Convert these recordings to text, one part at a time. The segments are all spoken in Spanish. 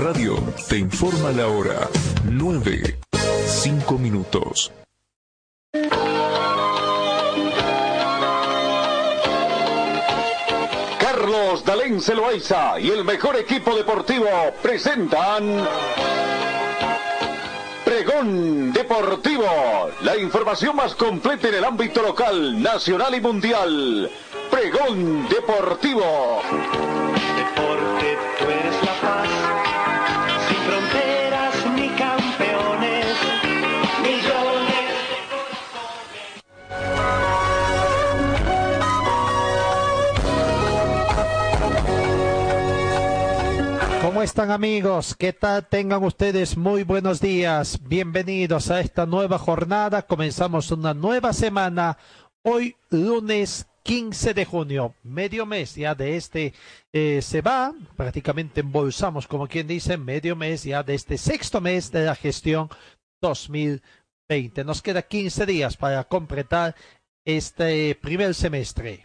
Radio te informa la hora 9, 5 minutos. Carlos Dalén Celoaiza y el mejor equipo deportivo presentan Pregón Deportivo, la información más completa en el ámbito local, nacional y mundial. Pregón Deportivo. ¿Cómo están amigos? ¿Qué tal? Tengan ustedes muy buenos días. Bienvenidos a esta nueva jornada. Comenzamos una nueva semana. Hoy lunes 15 de junio, medio mes ya de este eh, se va, prácticamente embolsamos, como quien dice, medio mes ya de este sexto mes de la gestión 2020. Nos queda 15 días para completar este primer semestre.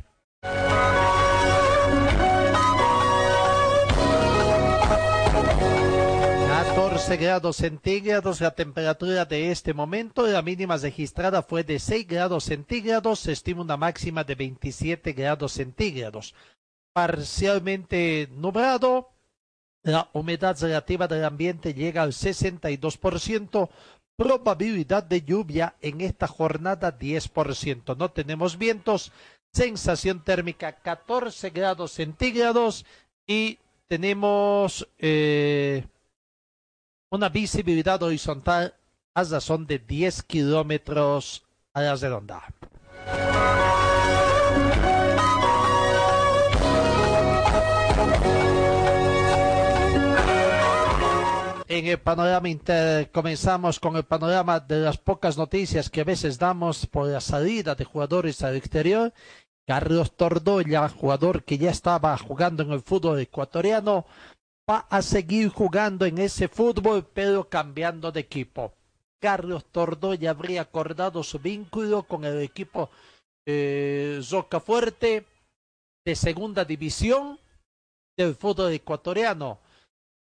14 grados centígrados la temperatura de este momento. La mínima registrada fue de 6 grados centígrados. Se estima una máxima de 27 grados centígrados. Parcialmente nublado. La humedad relativa del ambiente llega al 62%. Probabilidad de lluvia en esta jornada 10%. No tenemos vientos. Sensación térmica 14 grados centígrados. Y tenemos... Eh, una visibilidad horizontal a razón de 10 kilómetros a la redonda. En el panorama inter comenzamos con el panorama de las pocas noticias que a veces damos por la salida de jugadores al exterior. Carlos Tordoya, jugador que ya estaba jugando en el fútbol ecuatoriano, va a seguir jugando en ese fútbol, pero cambiando de equipo. Carlos Tordoya habría acordado su vínculo con el equipo eh, Fuerte de segunda división del fútbol ecuatoriano.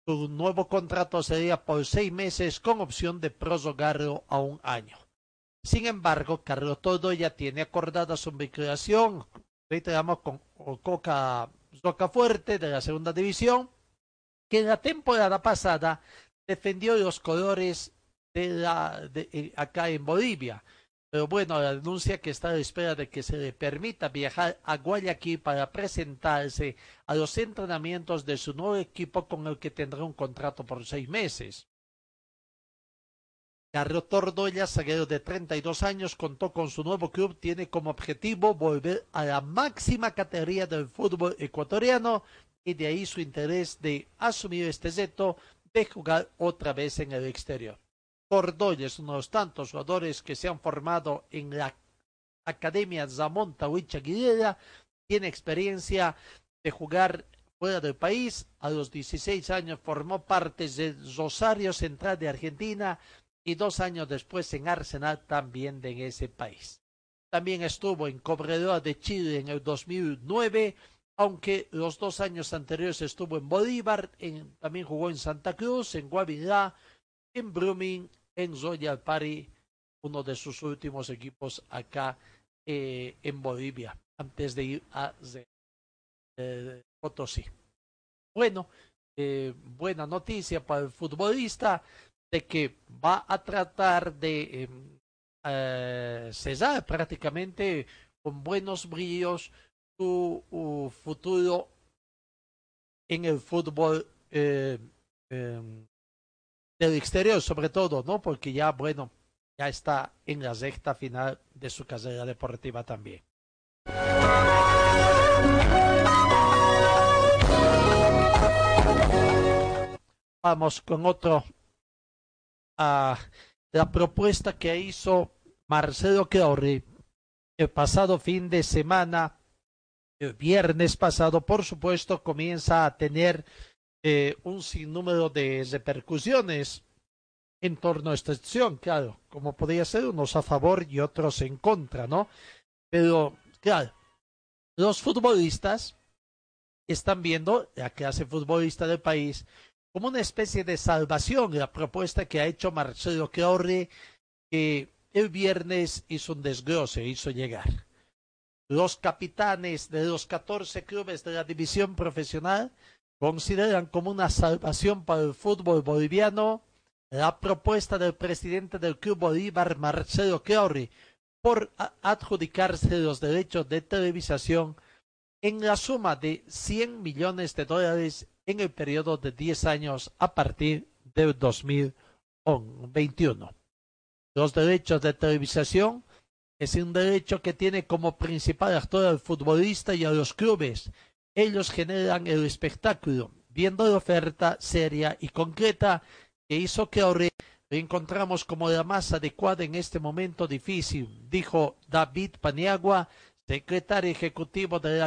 Su nuevo contrato sería por seis meses con opción de prorrogarlo a un año. Sin embargo, Carlos Tordoya tiene acordada su vinculación, reiteramos, con Coca Fuerte de la segunda división que en la temporada pasada defendió los colores de la de, eh, acá en Bolivia. Pero bueno, la denuncia que está a la espera de que se le permita viajar a Guayaquil para presentarse a los entrenamientos de su nuevo equipo con el que tendrá un contrato por seis meses. Carlos Tordoya, zaguero de 32 años, contó con su nuevo club, tiene como objetivo volver a la máxima categoría del fútbol ecuatoriano y de ahí su interés de asumir este reto de jugar otra vez en el exterior. Tordoya es uno de los tantos jugadores que se han formado en la Academia Zamón Tahuicha Aguilera, tiene experiencia de jugar fuera del país, a los 16 años formó parte de Rosario Central de Argentina y dos años después en Arsenal también de ese país. También estuvo en Cobredora de Chile en el 2009 aunque los dos años anteriores estuvo en Bolívar, en, también jugó en Santa Cruz, en Guavirá, en Brumming, en Royal Party, uno de sus últimos equipos acá eh, en Bolivia, antes de ir a eh, Potosí. Bueno, eh, buena noticia para el futbolista de que va a tratar de eh, cesar prácticamente con buenos brillos uh, futuro en el fútbol eh, eh, del exterior, sobre todo, ¿no? Porque ya, bueno, ya está en la recta final de su carrera deportiva también. Vamos con otro. a la propuesta que hizo Marcelo Claure el pasado fin de semana viernes pasado, por supuesto, comienza a tener eh, un sinnúmero de repercusiones en torno a esta acción, claro, como podría ser unos a favor y otros en contra, ¿no? Pero, claro, los futbolistas están viendo, la clase futbolista del país, como una especie de salvación la propuesta que ha hecho Marcelo Claure, que el viernes hizo un desglose, hizo llegar. Los capitanes de los 14 clubes de la división profesional consideran como una salvación para el fútbol boliviano la propuesta del presidente del Club Bolívar, Marcelo Claure, por adjudicarse los derechos de televisación en la suma de 100 millones de dólares en el periodo de 10 años a partir del 2021. Los derechos de televisación es un derecho que tiene como principal actor al futbolista y a los clubes. Ellos generan el espectáculo, viendo la oferta seria y concreta que hizo que ahora encontramos como la más adecuada en este momento difícil, dijo David Paniagua, secretario ejecutivo de la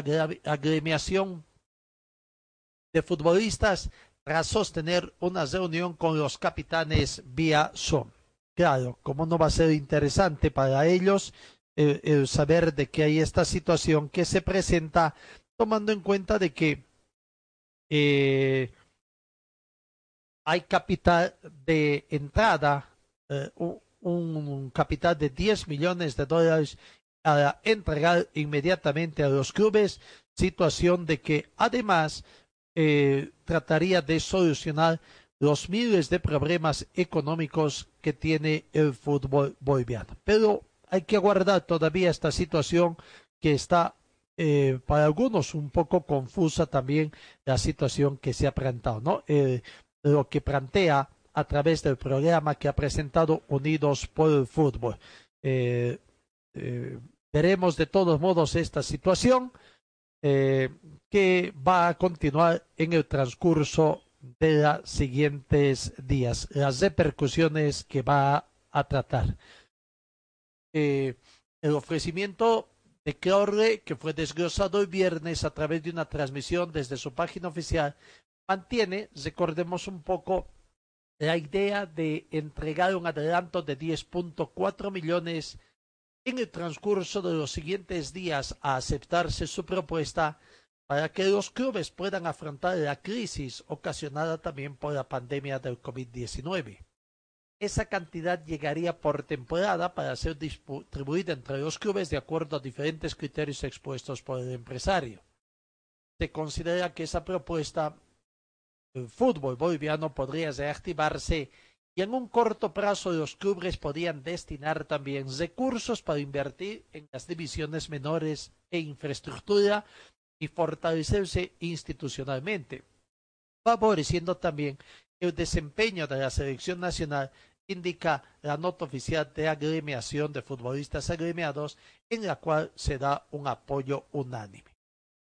agremiación de futbolistas, tras sostener una reunión con los capitanes vía Zoom. Claro, como no va a ser interesante para ellos el saber de que hay esta situación que se presenta tomando en cuenta de que eh, hay capital de entrada, eh, un, capital de 10 millones de dólares a entregar inmediatamente a los clubes, situación de que además eh, trataría de solucionar los miles de problemas económicos que tiene el fútbol boliviano. Pero hay que aguardar todavía esta situación que está eh, para algunos un poco confusa también la situación que se ha presentado, ¿no? lo que plantea a través del programa que ha presentado Unidos por el Fútbol. Eh, eh, veremos de todos modos esta situación que va a continuar en el transcurso de los siguientes días, las repercusiones que va a tratar. el ofrecimiento de Corre, que fue desglosado el viernes a través de una transmisión desde su página oficial, mantiene, recordemos un poco, la idea de entregar un adelanto de 10.4 millones en el transcurso de los siguientes días a aceptarse su propuesta para que los clubes puedan afrontar la crisis ocasionada también por la pandemia del COVID-19. Esa cantidad llegaría por temporada para ser distribuida entre los clubes de acuerdo a diferentes criterios expuestos por el empresario. Se considera que esa propuesta el fútbol boliviano podría reactivarse y en un corto plazo los clubes podían destinar también recursos para invertir en las divisiones menores e infraestructura y fortalecerse institucionalmente, favoreciendo también el desempeño de la selección nacional, indica la nota oficial de agremiación de futbolistas agremiados, en la cual se da un apoyo unánime.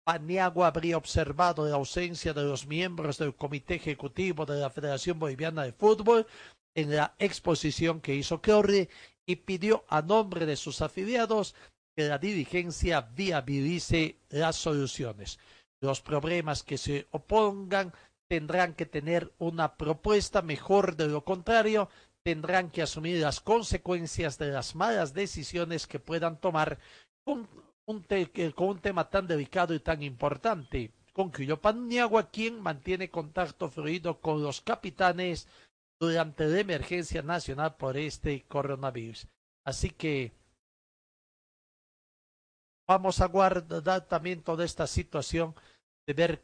Paniagua habría observado la ausencia de los miembros del Comité Ejecutivo de la Federación Boliviana de Fútbol en la exposición que hizo Corre y pidió a nombre de sus afiliados que la dirigencia viabilice las soluciones. Los problemas que se opongan tendrán que tener una propuesta mejor de lo contrario, tendrán que asumir las consecuencias de las malas decisiones que puedan tomar con un tema tan delicado y tan importante. Concluyó Paniagua, quien mantiene contacto fluido con los capitanes durante la emergencia nacional por este coronavirus. Así que vamos a guardar también toda esta situación de ver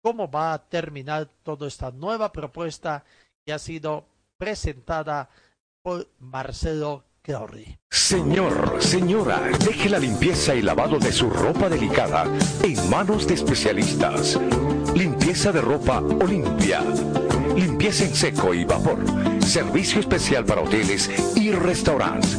cómo va a terminar toda esta nueva propuesta que ha sido presentada por Marcelo Señor, señora, deje la limpieza y lavado de su ropa delicada en manos de especialistas. Limpieza de ropa Olimpia. Limpieza en seco y vapor. Servicio especial para hoteles y restaurantes.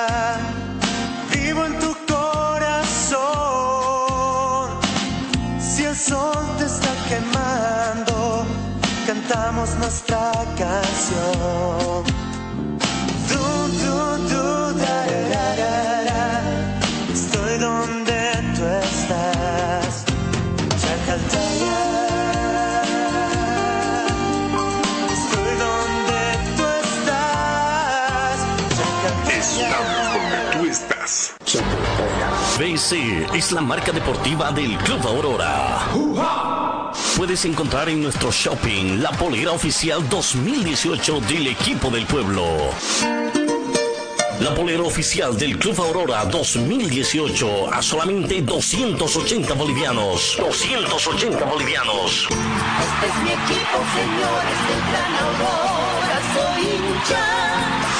nuestra canción. Tú, tú, tú, da, da, estoy donde tú estás. Chacaltaya. Estoy donde tú estás. Chacaltaya. Estamos donde tú estás. Chacaltaya. BC es la marca deportiva del Club Aurora. ¡Juja! Puedes encontrar en nuestro shopping la polera oficial 2018 del equipo del pueblo. La polera oficial del Club Aurora 2018 a solamente 280 bolivianos. 280 bolivianos. Este es mi equipo, señores del Gran Aurora, soy hincha.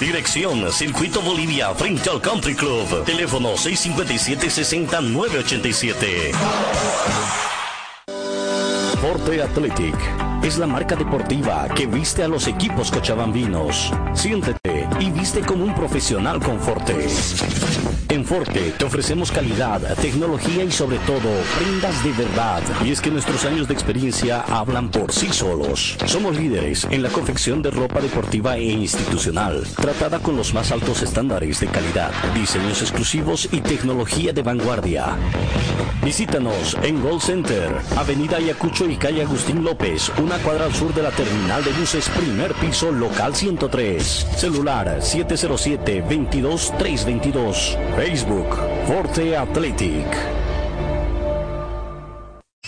Dirección Circuito Bolivia frente al Country Club. Teléfono 657-60-987. Forte Athletic es la marca deportiva que viste a los equipos cochabambinos. Siéntete y viste como un profesional con Forte. En Forte te ofrecemos calidad, tecnología y sobre todo prendas de verdad. Y es que nuestros años de experiencia hablan por sí solos. Somos líderes en la confección de ropa deportiva e institucional, tratada con los más altos estándares de calidad, diseños exclusivos y tecnología de vanguardia. Visítanos en Gold Center, Avenida Ayacucho y calle Agustín López, una cuadra al sur de la terminal de buses, primer piso, local 103. Celular 707-22322. Facebook, Forte Athletic.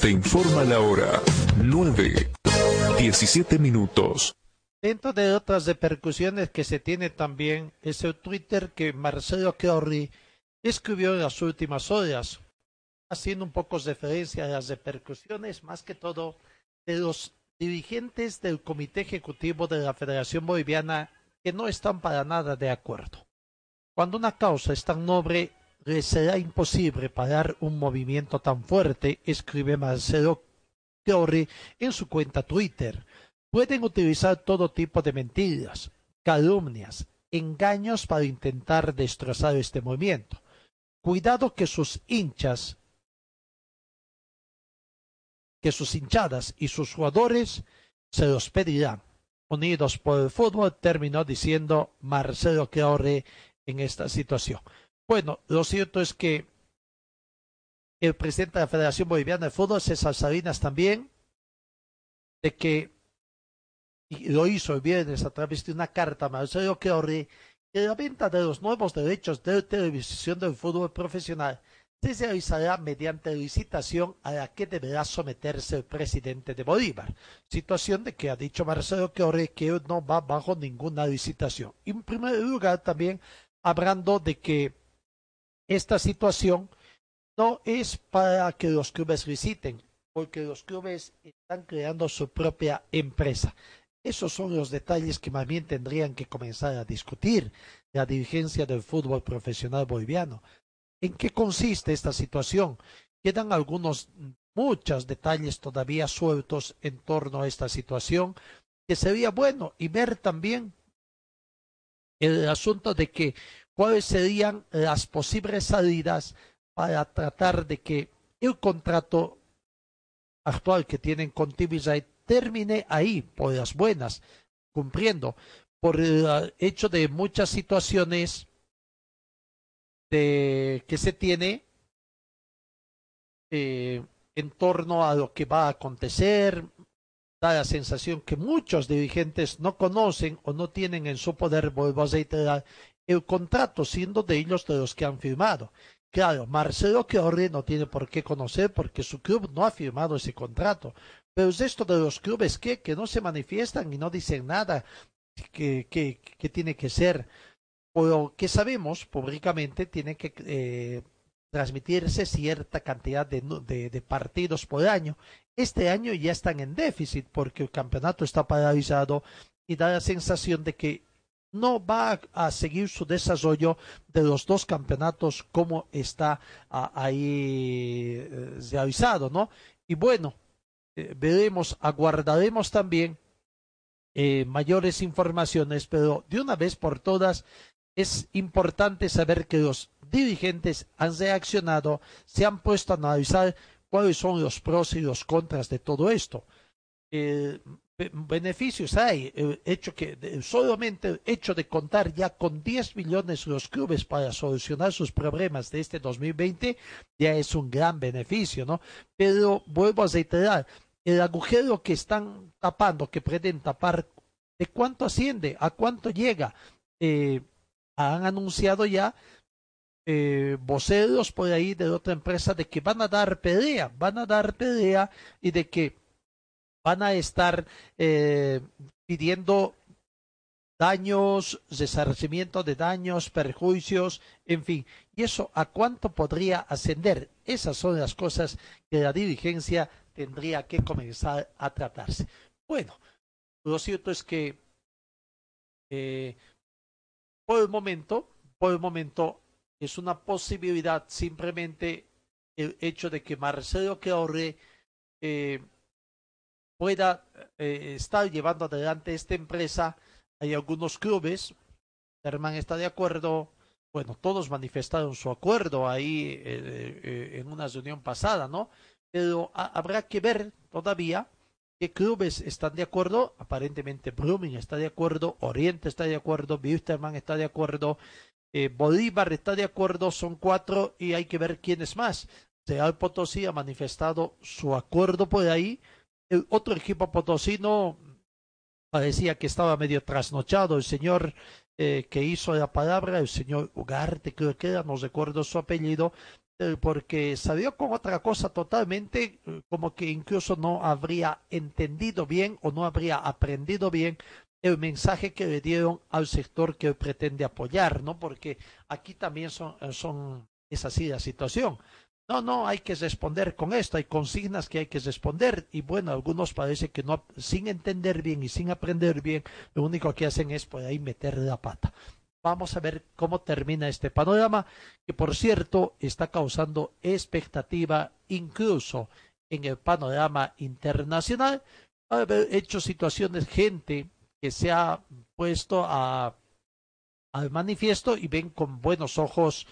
Te informa la hora 9, 17 minutos. Dentro de otras repercusiones que se tiene también es el Twitter que Marcelo Corri escribió en las últimas horas, haciendo un poco referencia a las repercusiones, más que todo de los dirigentes del Comité Ejecutivo de la Federación Boliviana que no están para nada de acuerdo. Cuando una causa es tan noble, les será imposible parar un movimiento tan fuerte, escribe Marcelo Corri en su cuenta Twitter. Pueden utilizar todo tipo de mentiras, calumnias, engaños para intentar destrozar este movimiento. Cuidado que sus hinchas, que sus hinchadas y sus jugadores se los pedirán. Unidos por el fútbol, terminó diciendo Marcelo Corri en esta situación. Bueno, lo cierto es que el presidente de la Federación Boliviana de Fútbol, César Salinas, también, de que y lo hizo el viernes a través de una carta a Marcelo Corri, que la venta de los nuevos derechos de televisión del fútbol profesional se realizará mediante licitación a la que deberá someterse el presidente de Bolívar. Situación de que ha dicho Marcelo Corri que no va bajo ninguna licitación. En primer lugar también hablando de que esta situación no es para que los clubes liciten, porque los clubes están creando su propia empresa. Esos son los detalles que más bien tendrían que comenzar a discutir la dirigencia del fútbol profesional boliviano. ¿En qué consiste esta situación? Quedan algunos, muchos detalles todavía sueltos en torno a esta situación, que sería bueno y ver también el asunto de que cuáles serían las posibles salidas para tratar de que el contrato actual que tienen con TVJ termine ahí por las buenas, cumpliendo. Por el hecho de muchas situaciones de, que se tiene eh, en torno a lo que va a acontecer, da la sensación que muchos dirigentes no conocen o no tienen en su poder, vuelvo a reiterar, el contrato, siendo de ellos de los que han firmado. Claro, Marcelo Corri no tiene por qué conocer porque su club no ha firmado ese contrato. Pero es esto de los clubes que, que no se manifiestan y no dicen nada que, que, tiene que ser. por lo que sabemos públicamente, tiene que eh, transmitirse cierta cantidad de, de- de partidos por año. Este año ya están en déficit porque el campeonato está paralizado y da la sensación de que no va a, seguir su desarrollo de los dos campeonatos como está ah, ahí eh, realizado, ¿no? Y bueno, eh, veremos, aguardaremos también eh, mayores informaciones, pero de una vez por todas es importante saber que los dirigentes han reaccionado, se han puesto a analizar cuáles son los pros y los contras de todo esto. Eh, beneficios hay, el hecho que solamente hecho de contar ya con 10 millones los clubes para solucionar sus problemas de este 2020 ya es un gran beneficio, ¿no? Pero vuelvo a reiterar, el agujero que están tapando, que pretenden tapar, ¿de cuánto asciende? ¿A cuánto llega? Eh, han anunciado ya eh, voceros por ahí de otra empresa de que van a dar pelea, van a dar pelea y de que van a estar eh, pidiendo daños, resarcimiento de daños, perjuicios, en fin. ¿Y eso a cuánto podría ascender? Esas son las cosas que la dirigencia tendría que comenzar a tratarse. Bueno, lo cierto es que eh, por el momento, por el momento es una posibilidad simplemente el hecho de que Marcelo Queorre eh, pueda eh, estar llevando adelante esta empresa. Hay algunos clubes, Herman está de acuerdo, bueno, todos manifestaron su acuerdo ahí eh, eh, en una reunión pasada, ¿no? Pero ha- habrá que ver todavía qué clubes están de acuerdo. Aparentemente Blooming está de acuerdo, Oriente está de acuerdo, Wisterman está de acuerdo, Bolívar está de acuerdo, son cuatro y hay que ver quiénes más. Real Potosí ha manifestado su acuerdo por ahí. Otro equipo potosino parecía que estaba medio trasnochado. El señor eh, que hizo la palabra, el señor Ugarte, creo que era, no recuerdo su apellido, eh, porque salió con otra cosa totalmente, eh, como que incluso no habría entendido bien o no habría aprendido bien el mensaje que le dieron al sector que pretende apoyar, ¿no? Porque aquí también son, son es así la situación. No, no, hay que responder con esto, hay consignas que hay que responder y bueno, algunos parece que no, sin entender bien y sin aprender bien, lo único que hacen es por ahí meter la pata. Vamos a ver cómo termina este panorama, que por cierto está causando expectativa incluso en el panorama internacional. Haber hecho situaciones, gente que se ha puesto a, manifiesto y ven con buenos ojos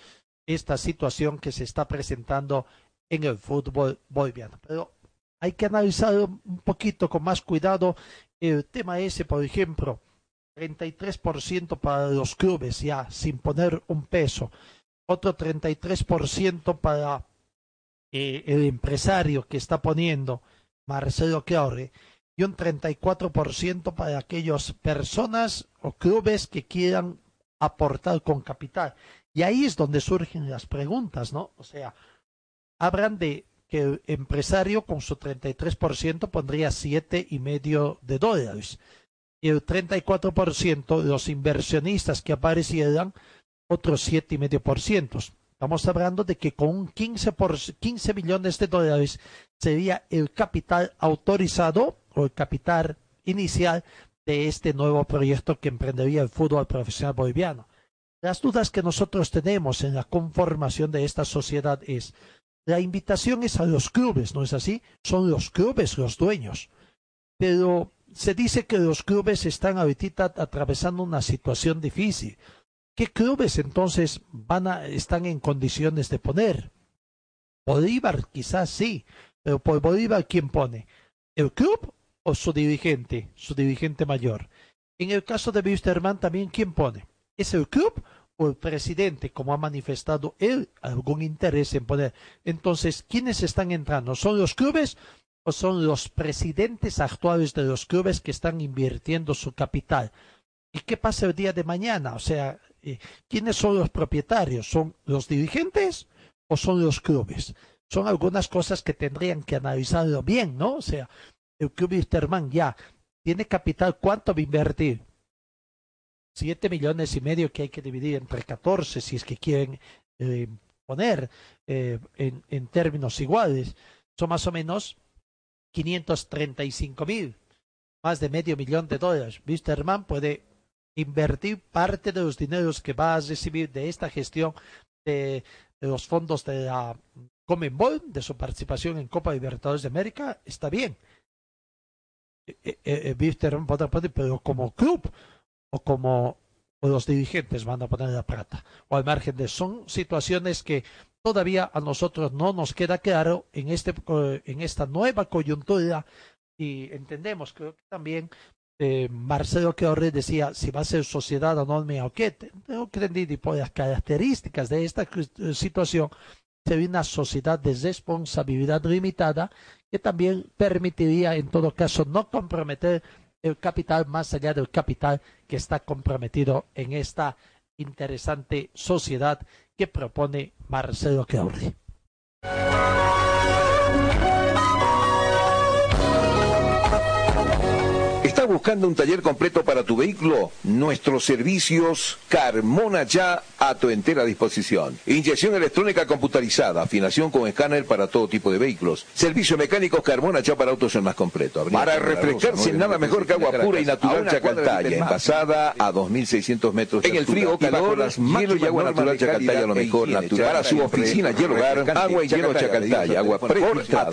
esta situación que se está presentando en el fútbol boliviano. Pero hay que analizar un poquito con más cuidado el tema ese, por ejemplo, 33% para los clubes ya sin poner un peso, otro 33% para eh, el empresario que está poniendo Marcelo Chiorre y un 34% para aquellas personas o clubes que quieran aportar con capital. Y ahí es donde surgen las preguntas, ¿no? O sea, hablan de que el empresario con su 33% pondría siete y medio de dólares. Y el 34% de los inversionistas que aparecieran, otros siete y medio por ciento. Estamos hablando de que con un 15, por, 15 millones de dólares sería el capital autorizado o el capital inicial de este nuevo proyecto que emprendería el fútbol profesional boliviano. Las dudas que nosotros tenemos en la conformación de esta sociedad es, la invitación es a los clubes, ¿no es así? Son los clubes los dueños. Pero se dice que los clubes están ahorita atravesando una situación difícil. ¿Qué clubes entonces van a, están en condiciones de poner? Bolívar quizás sí, pero por Bolívar ¿quién pone? ¿El club o su dirigente, su dirigente mayor? En el caso de Wisterman también ¿quién pone? ¿Es el club o el presidente, como ha manifestado él, algún interés en poner? Entonces, ¿quiénes están entrando? ¿Son los clubes o son los presidentes actuales de los clubes que están invirtiendo su capital? ¿Y qué pasa el día de mañana? O sea, eh, ¿quiénes son los propietarios? ¿Son los dirigentes o son los clubes? Son algunas cosas que tendrían que analizarlo bien, ¿no? O sea, el club Wisterman ya tiene capital, ¿cuánto va a invertir? Siete millones y medio que hay que dividir entre 14 si es que quieren eh, poner eh, en, en términos iguales. Son más o menos 535 mil, más de medio millón de dólares. Wisterman puede invertir parte de los dineros que va a recibir de esta gestión de, los fondos de la Comenbol, de su participación en Copa Libertadores de América, está bien. Eh, eh, pero como club o como los dirigentes van a poner la plata o al margen de son situaciones que todavía a nosotros no nos queda claro en este eh, en esta nueva coyuntura. Y entendemos creo que también eh, Marcelo Queorre decía si va a ser sociedad anónima o qué tengo que entender por las características de esta eh, situación sería una sociedad de responsabilidad limitada que también permitiría en todo caso no comprometer el capital más allá del capital que está comprometido en esta interesante sociedad que propone Marcelo Clauri. Buscando un taller completo para tu vehículo? Nuestros servicios Carmona Ya a tu entera disposición. Inyección electrónica computarizada, afinación con escáner para todo tipo de vehículos. Servicio mecánico Carmona Ya para autos el más completo. para refrescarse nada mejor que agua pura y natural Chacaltaya, envasada a 2.600 metros de En el frío calor, hielo y agua natural Chacaltaya, lo mejor natural. Para su oficina y hogar, agua y hielo Chacaltaya, agua.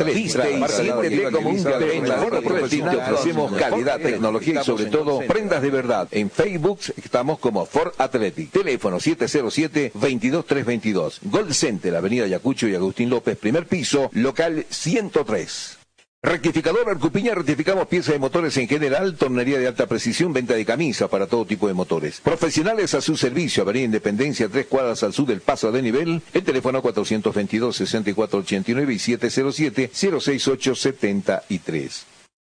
Viste y siéntete como un Te ofrecemos calidad tecnología y sobre todo prendas de verdad. En Facebook estamos como Ford Athletic. Teléfono 707-22322. Gold Center, Avenida Yacucho y Agustín López, primer piso, local 103. Rectificador Arcupiña, rectificamos piezas de motores en general, tornería de alta precisión, venta de camisas para todo tipo de motores. Profesionales a su servicio, Avenida Independencia, tres cuadras al sur del paso de nivel, el teléfono 422-6489 y 707-06873.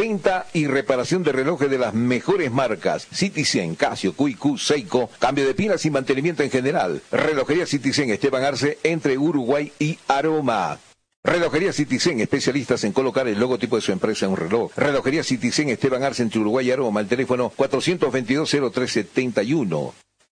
Venta y reparación de relojes de las mejores marcas. Citizen, Casio, QQ, Seiko. Cambio de pilas y mantenimiento en general. Relojería Citizen Esteban Arce entre Uruguay y Aroma. Relojería Citizen, especialistas en colocar el logotipo de su empresa en un reloj. Relojería Citizen Esteban Arce entre Uruguay y Aroma. El teléfono 422-0371.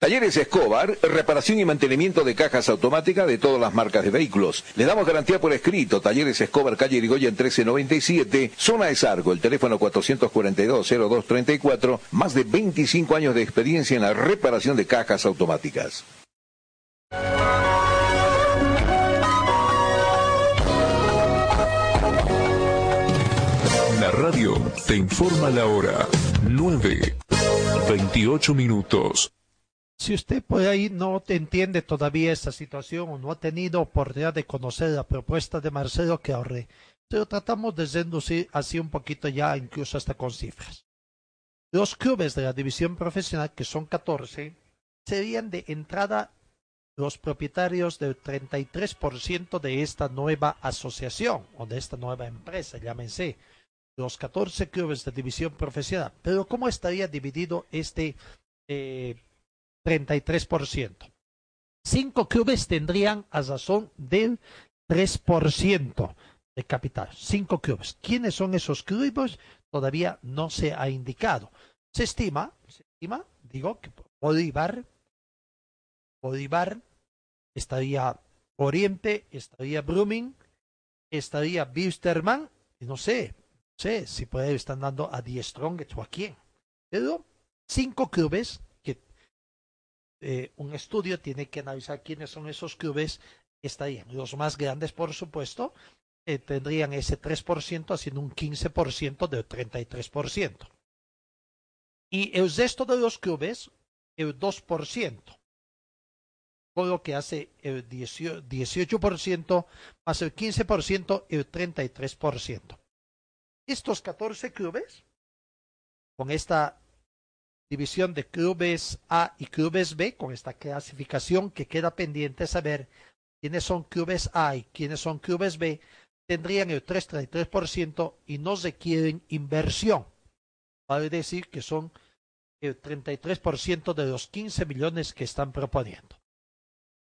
Talleres Escobar, reparación y mantenimiento de cajas automáticas de todas las marcas de vehículos. Le damos garantía por escrito. Talleres Escobar, calle Irigoyen 1397, zona de Sargo, el teléfono 442-0234, más de 25 años de experiencia en la reparación de cajas automáticas. La radio te informa la hora 9, 28 minutos. Si usted por ahí no entiende todavía esta situación o no ha tenido oportunidad de conocer la propuesta de Marcelo Queorre, pero tratamos de reducir así un poquito ya, incluso hasta con cifras. Los clubes de la división profesional, que son 14, serían de entrada los propietarios del 33% de esta nueva asociación o de esta nueva empresa, llámense los 14 clubes de división profesional. Pero ¿cómo estaría dividido este eh, 33%. Cinco clubes tendrían a razón del 3% de capital. Cinco clubes. ¿Quiénes son esos clubes? Todavía no se ha indicado. Se estima, se estima, digo, que Bolívar, Bolívar, estaría Oriente, estaría Brumming, estaría Bilsterman, y no sé, no sé si ahí están dando a Die Strong o a quién. Pero cinco clubes eh, un estudio tiene que analizar quiénes son esos clubes estarían. Los más grandes, por supuesto, eh, tendrían ese 3% haciendo un 15% del 33%. Y el resto de los clubes, el 2%, con lo que hace el 18% más el 15%, el 33%. Estos 14 clubes, con esta división de clubes A y clubes B, con esta clasificación que queda pendiente saber quiénes son clubes A y quiénes son clubes B, tendrían el 33% y no requieren inversión. Vale decir que son el 33% de los 15 millones que están proponiendo.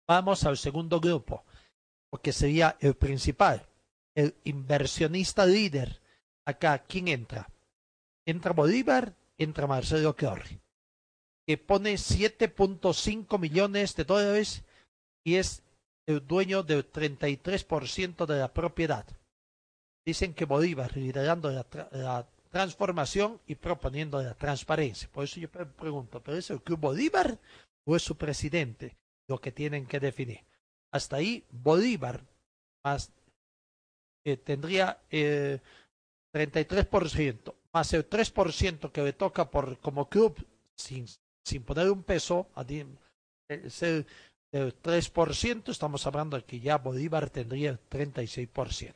Vamos al segundo grupo, porque sería el principal, el inversionista líder. Acá, ¿quién entra? Entra Bolívar, entra Marcelo Corri, que pone 7.5 millones de dólares y es el dueño del 33% de la propiedad. Dicen que Bolívar liderando la, la, transformación y proponiendo la transparencia. Por eso yo pregunto, ¿pero es el Club Bolívar o es su presidente lo que tienen que definir? Hasta ahí Bolívar más eh, tendría eh, 33%, más el 3% que le toca por como club sin, sin poner un peso, es el, el 3%, estamos hablando de que ya Bolívar tendría el 36%.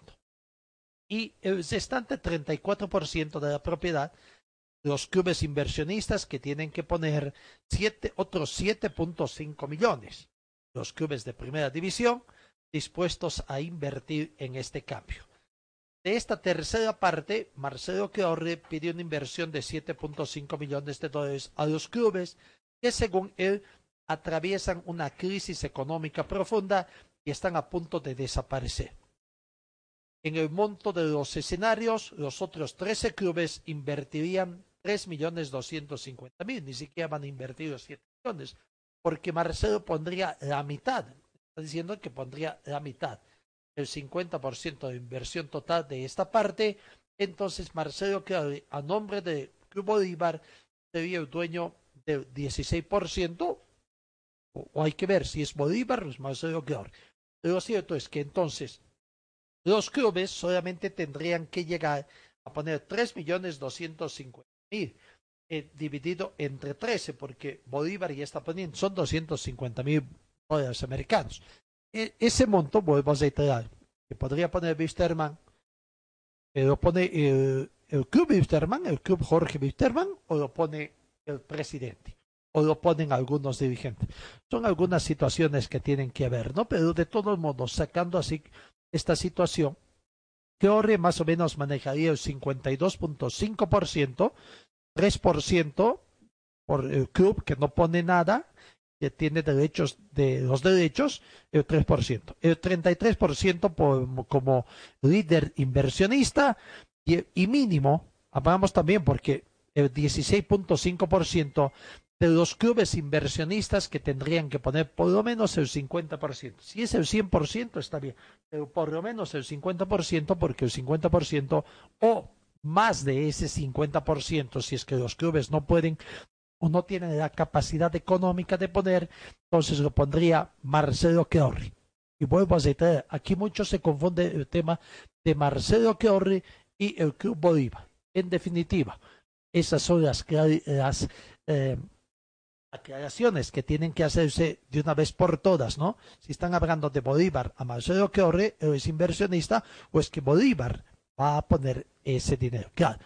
Y el restante 34% de la propiedad, los clubes inversionistas que tienen que poner siete, otros 7.5 millones. Los clubes de primera división dispuestos a invertir en este cambio. De esta tercera parte, Marcelo Queorre pidió una inversión de 7.5 millones de dólares a los clubes que, según él, atraviesan una crisis económica profunda y están a punto de desaparecer. En el monto de los escenarios, los otros 13 clubes invertirían 3 millones 250 mil, ni siquiera van a invertir los 7 millones, porque Marcelo pondría la mitad, está diciendo que pondría la mitad el 50% de inversión total de esta parte, entonces Marcelo que a nombre de Club Bolívar, sería el dueño del 16%, o, hay que ver si es Bolívar o es Marcelo Claure. Lo cierto es que entonces los clubes solamente tendrían que llegar a poner tres millones doscientos mil eh, dividido entre 13, porque Bolívar ya está poniendo, son doscientos cincuenta mil dólares americanos. E, ese monto, vuelvo a reiterar, que podría poner Wisterman, eh, lo pone el, club Wisterman, el club Jorge Wisterman, o lo pone el presidente, o lo ponen algunos dirigentes. Son algunas situaciones que tienen que ver, ¿no? Pero de todos modos, sacando así esta situación, Orre más o menos manejaría el 52.5%, 3% por el club que no pone nada, que tiene derechos de los derechos, el 3%. El 33% por, como líder inversionista y, y mínimo, hablamos también porque el 16.5% de los clubes inversionistas que tendrían que poner por lo menos el 50%. Si es el 100% está bien, pero por lo menos el 50% porque el 50% o más de ese 50%, si es que los clubes no pueden o no tiene la capacidad económica de poner, entonces lo pondría Marcelo Queorri. Y vuelvo a decir, aquí mucho se confunde el tema de Marcelo Queorri y el Club Bolívar. En definitiva, esas son las, las eh, aclaraciones que tienen que hacerse de una vez por todas, ¿no? Si están hablando de Bolívar a Marcelo Queorri, es inversionista, o es que Bolívar va a poner ese dinero. Claro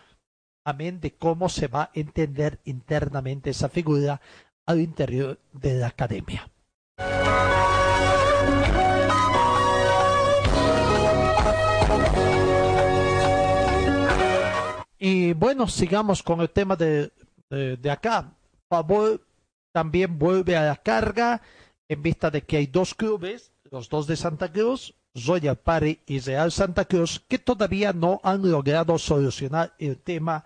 amén de cómo se va a entender internamente esa figura al interior de la academia. Y bueno, sigamos con el tema de, de, acá. Favor también vuelve a la carga en vista de que hay dos clubes, los dos de Santa Cruz, Royal Party y Real Santa Cruz que todavía no han logrado solucionar el tema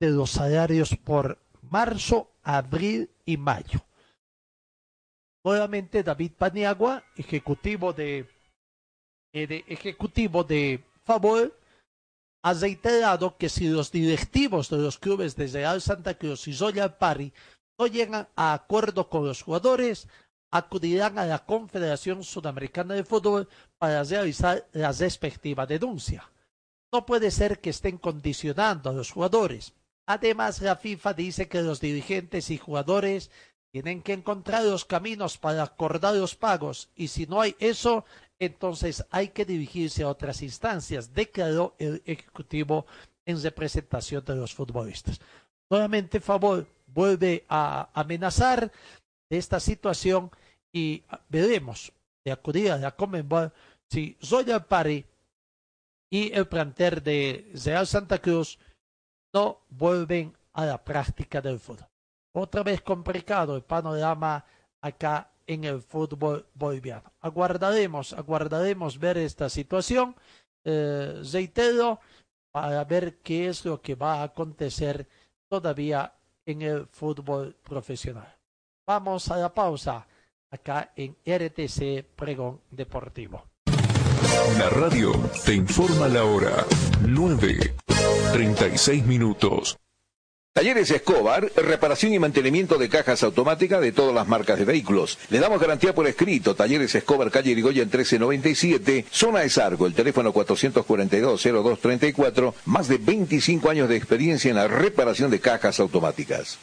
de los salarios por marzo, abril y mayo. Nuevamente David Paniagua, ejecutivo de, eh, ejecutivo de Favor, ha reiterado que si los directivos de los clubes de Real Santa Cruz y Royal Party no llegan a acuerdo con los jugadores, acudirán a la Confederación Sudamericana de Fútbol para realizar la respectiva denuncia. No puede ser que estén condicionando a los jugadores. Además, la FIFA dice que los dirigentes y jugadores tienen que encontrar los caminos para acordar los pagos y si no hay eso, entonces hay que dirigirse a otras instancias, declaró el Ejecutivo en representación de los futbolistas. Nuevamente, favor, vuelve a amenazar esta situación y veremos de acudir a la Comenbol si Royal Party y el planter de Real Santa Cruz no vuelven a la práctica del fútbol. Otra vez complicado el panorama acá en el fútbol boliviano. Aguardaremos, aguardaremos ver esta situación, eh, reitero, para ver qué es lo que va a acontecer todavía en el fútbol profesional. Vamos a la pausa acá en RTC Pregón Deportivo. La radio te informa la hora 9, 36 minutos. Talleres Escobar, reparación y mantenimiento de cajas automáticas de todas las marcas de vehículos. Le damos garantía por escrito. Talleres Escobar, calle Irigoyen 1397, zona de Sargo, el teléfono 442-0234, más de 25 años de experiencia en la reparación de cajas automáticas.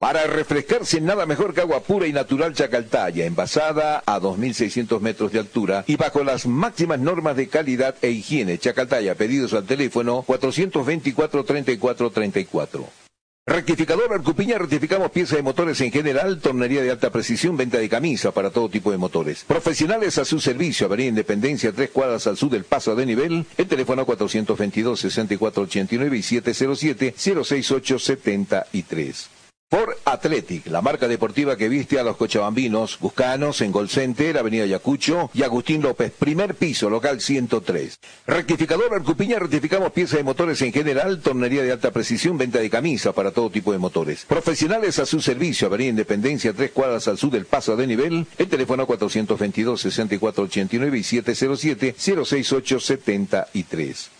Para refrescarse nada mejor que agua pura y natural Chacaltaya, envasada a 2.600 metros de altura y bajo las máximas normas de calidad e higiene. Chacaltaya, pedidos al teléfono 424-3434. Rectificador Arcupiña, rectificamos piezas de motores en general, tornería de alta precisión, venta de camisa para todo tipo de motores. Profesionales a su servicio, Avenida Independencia, tres cuadras al sur del paso de nivel, el teléfono 422-6489 y 707-06873. Por Athletic, la marca deportiva que viste a los cochabambinos, Buscanos, en Gol Center, Avenida Yacucho y Agustín López, primer piso, local 103. Rectificador Arcupiña, rectificamos piezas de motores en general, tornería de alta precisión, venta de camisa para todo tipo de motores. Profesionales a su servicio, Avenida Independencia, tres cuadras al sur del paso de nivel, el teléfono 422-6489 y 707-06873.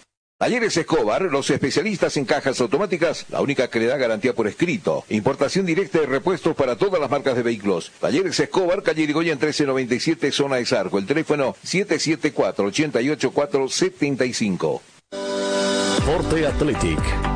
Talleres Escobar, los especialistas en cajas automáticas, la única que le da garantía por escrito. Importación directa de repuestos para todas las marcas de vehículos. Talleres Escobar, calle Irigoyen 1397, zona de Sarco. El teléfono 774-88475. Forte Athletic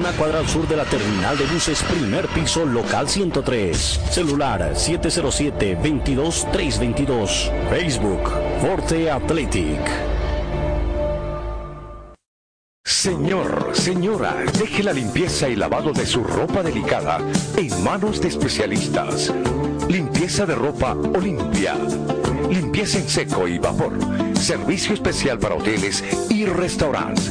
una cuadra al sur de la terminal de buses, primer piso, local 103. Celular 707-22322. Facebook, Forte Athletic. Señor, señora, deje la limpieza y lavado de su ropa delicada en manos de especialistas. Limpieza de ropa Olimpia. Limpieza en seco y vapor. Servicio especial para hoteles y restaurantes.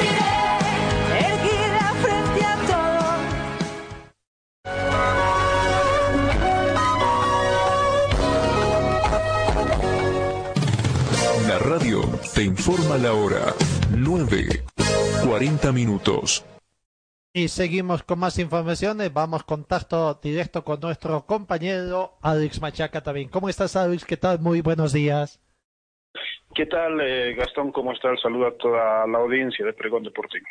Te informa la hora 9, 40 minutos. Y seguimos con más informaciones. Vamos contacto directo con nuestro compañero Alex Machaca también. ¿Cómo estás, Alex? ¿Qué tal? Muy buenos días. ¿Qué tal, eh, Gastón? ¿Cómo está? El saludo a toda la audiencia de Pregón Deportivo.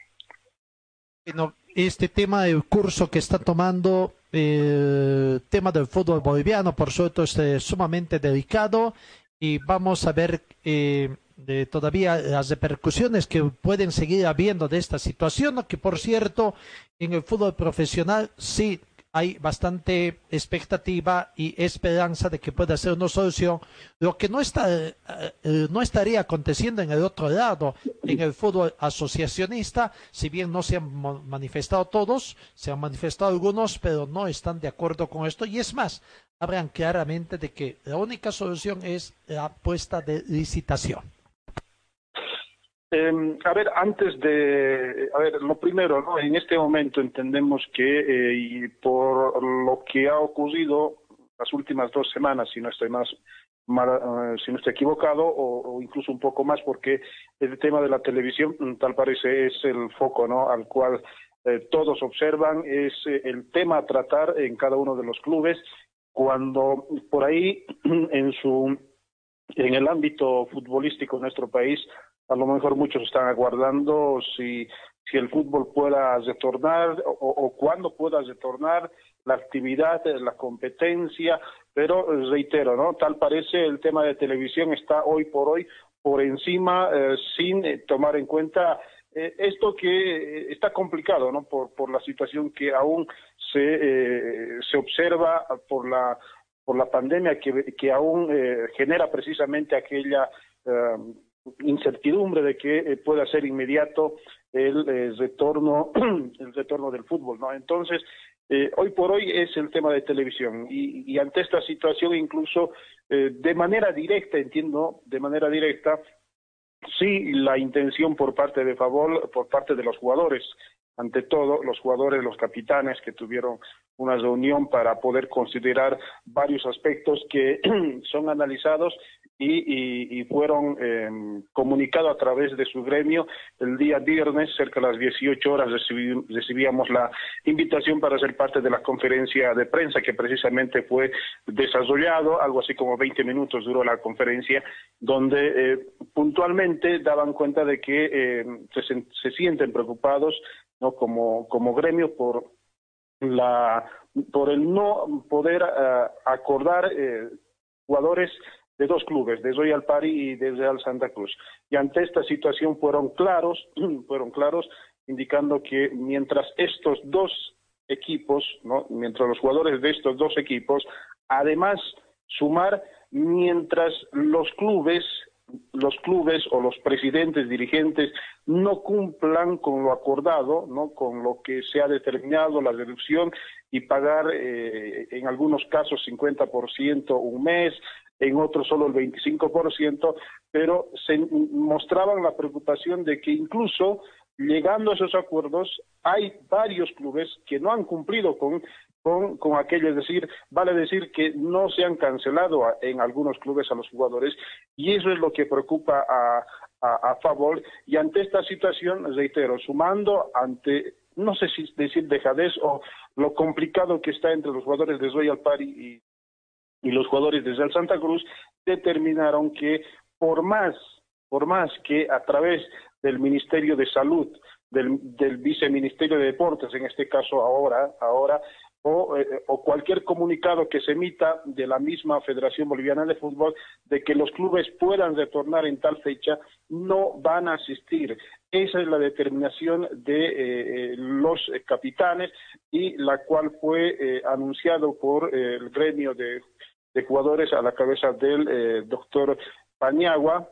Bueno, este tema del curso que está tomando, el eh, tema del fútbol boliviano, por suerte, es eh, sumamente delicado y vamos a ver eh, de todavía las repercusiones que pueden seguir habiendo de esta situación, que por cierto, en el fútbol profesional sí hay bastante expectativa y esperanza de que pueda ser una solución. Lo que no, está, eh, eh, no estaría aconteciendo en el otro lado, en el fútbol asociacionista, si bien no se han manifestado todos, se han manifestado algunos, pero no están de acuerdo con esto. Y es más, hablan claramente de que la única solución es la puesta de licitación. Eh, a ver, antes de, a ver, lo primero, ¿no? En este momento entendemos que eh, y por lo que ha ocurrido las últimas dos semanas, si no estoy más, mal, eh, si no estoy equivocado, o, incluso un poco más, porque el tema de la televisión, mm, tal parece, es el foco, ¿no? Al cual eh, todos observan, es eh, el tema a tratar en cada uno de los clubes, cuando por ahí en su en el ámbito futbolístico en nuestro país a lo mejor muchos están aguardando si, si el fútbol pueda retornar o, o cuándo pueda retornar la actividad, la competencia, pero reitero, ¿no? Tal parece el tema de televisión está hoy por hoy por encima eh, sin eh, tomar en cuenta eh, esto que está complicado, ¿no? Por, por la situación que aún se, eh, se observa por la por la pandemia que, que aún eh, genera precisamente aquella incertidumbre de que eh, pueda ser inmediato el eh, retorno el retorno del fútbol no entonces eh, hoy por hoy es el tema de televisión y, ante esta situación incluso de manera directa entiendo de manera directa sí la intención por parte de favor por parte de los jugadores ante todo los jugadores, los capitanes que tuvieron una reunión para poder considerar varios aspectos que son analizados y, y, fueron eh, comunicados a través de su gremio. El día viernes, cerca de las 18 horas, recibí, recibíamos la invitación para ser parte de la conferencia de prensa que precisamente fue desarrollado, algo así como 20 minutos duró la conferencia, donde eh, puntualmente daban cuenta de que eh, se, se sienten preocupados ¿no? como, como gremio por la por el no poder uh, acordar eh, jugadores de dos clubes, de Royal Party y de Real Santa Cruz. Y ante esta situación fueron claros, fueron claros, indicando que mientras estos dos equipos, ¿no? mientras los jugadores de estos dos equipos, además sumar mientras los clubes los clubes o los presidentes dirigentes no cumplan con lo acordado, no con lo que se ha determinado la reducción y pagar eh, en algunos casos 50% un mes, en otros solo el 25%, pero se mostraban la preocupación de que incluso llegando a esos acuerdos, hay varios clubes que no han cumplido con, con, con aquello, es decir, vale decir que no se han cancelado a, en algunos clubes a los jugadores y eso es lo que preocupa a, a, favor. Y ante esta situación, reitero, sumando ante, no sé si decir dejadez o lo complicado que está entre los jugadores de Royal Party y, y los jugadores de Real Santa Cruz, determinaron que por más por más que a través del Ministerio de Salud, del, del Viceministerio de Deportes, en este caso ahora, ahora o, eh, o, cualquier comunicado que se emita de la misma Federación Boliviana de Fútbol de que los clubes puedan retornar en tal fecha, no van a asistir. Esa es la determinación de eh, los capitanes y la cual fue eh, anunciado por eh, el gremio de, de, jugadores a la cabeza del eh, doctor Paniagua,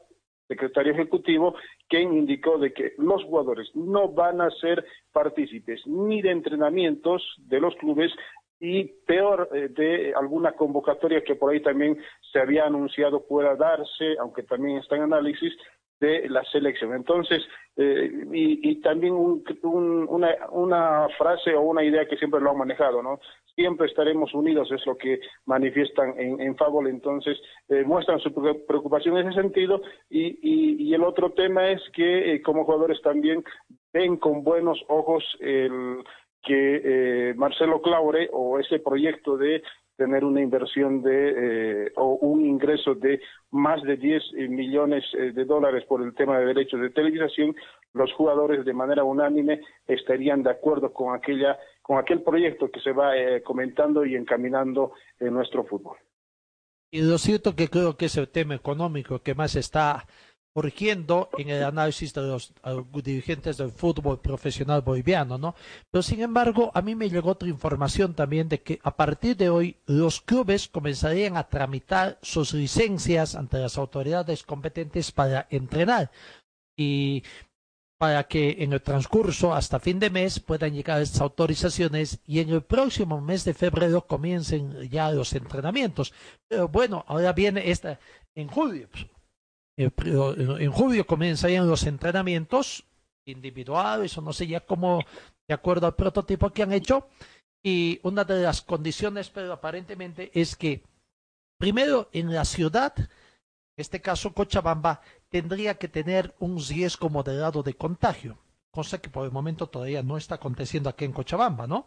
secretario ejecutivo, quien indicó de que los jugadores no van a ser partícipes ni de entrenamientos de los clubes y peor eh, de alguna convocatoria que por ahí también se había anunciado pueda darse, aunque también está en análisis, de la selección. Entonces, eh, y, también una, una frase o una idea que siempre lo han manejado, ¿no? Siempre estaremos unidos, es lo que manifiestan en, en entonces eh, muestran su preocupación en ese sentido. Y, y, el otro tema es que eh, como jugadores también ven con buenos ojos el que Marcelo Claure o ese proyecto de tener una inversión de eh, o un ingreso de más de 10 eh, millones eh, de dólares por el tema de derechos de televisación, los jugadores de manera unánime estarían de acuerdo con aquella con aquel proyecto que se va comentando y encaminando en nuestro fútbol. Y lo cierto que creo que es el tema económico que más está corrigiendo en el análisis de los dirigentes del fútbol profesional boliviano, ¿no? Pero sin embargo, a mí me llegó otra información también de que a partir de hoy los clubes comenzarían a tramitar sus licencias ante las autoridades competentes para entrenar y para que en el transcurso hasta fin de mes puedan llegar estas autorizaciones y en el próximo mes de febrero comiencen ya los entrenamientos. Pero bueno, ahora viene esta en julio. En julio comenzarían los entrenamientos individuales o no sé ya cómo, de acuerdo al prototipo que han hecho. Y una de las condiciones, pero aparentemente, es que primero en la ciudad, en este caso Cochabamba, tendría que tener un riesgo moderado de contagio, cosa que por el momento todavía no está aconteciendo aquí en Cochabamba, ¿no?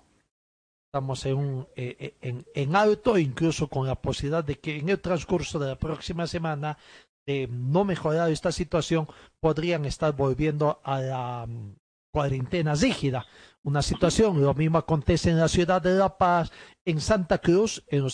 Estamos en, un, eh, eh, en, en alto, incluso con la posibilidad de que en el transcurso de la próxima semana no mejorar esta situación, podrían estar volviendo a la mm, cuarentena rígida. Una situación, lo mismo acontece en la ciudad de La Paz, en Santa Cruz, en, o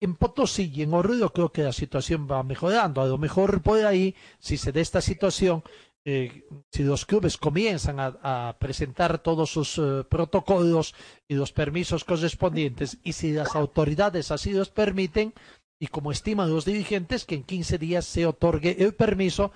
en Potosí y en Oruro creo que la situación va mejorando. A lo mejor por ahí, si se da esta situación, eh, si los clubes comienzan a, presentar todos sus eh, protocolos y los permisos correspondientes y si las autoridades así los permiten, y como estiman los dirigentes que en 15 días se otorgue el permiso,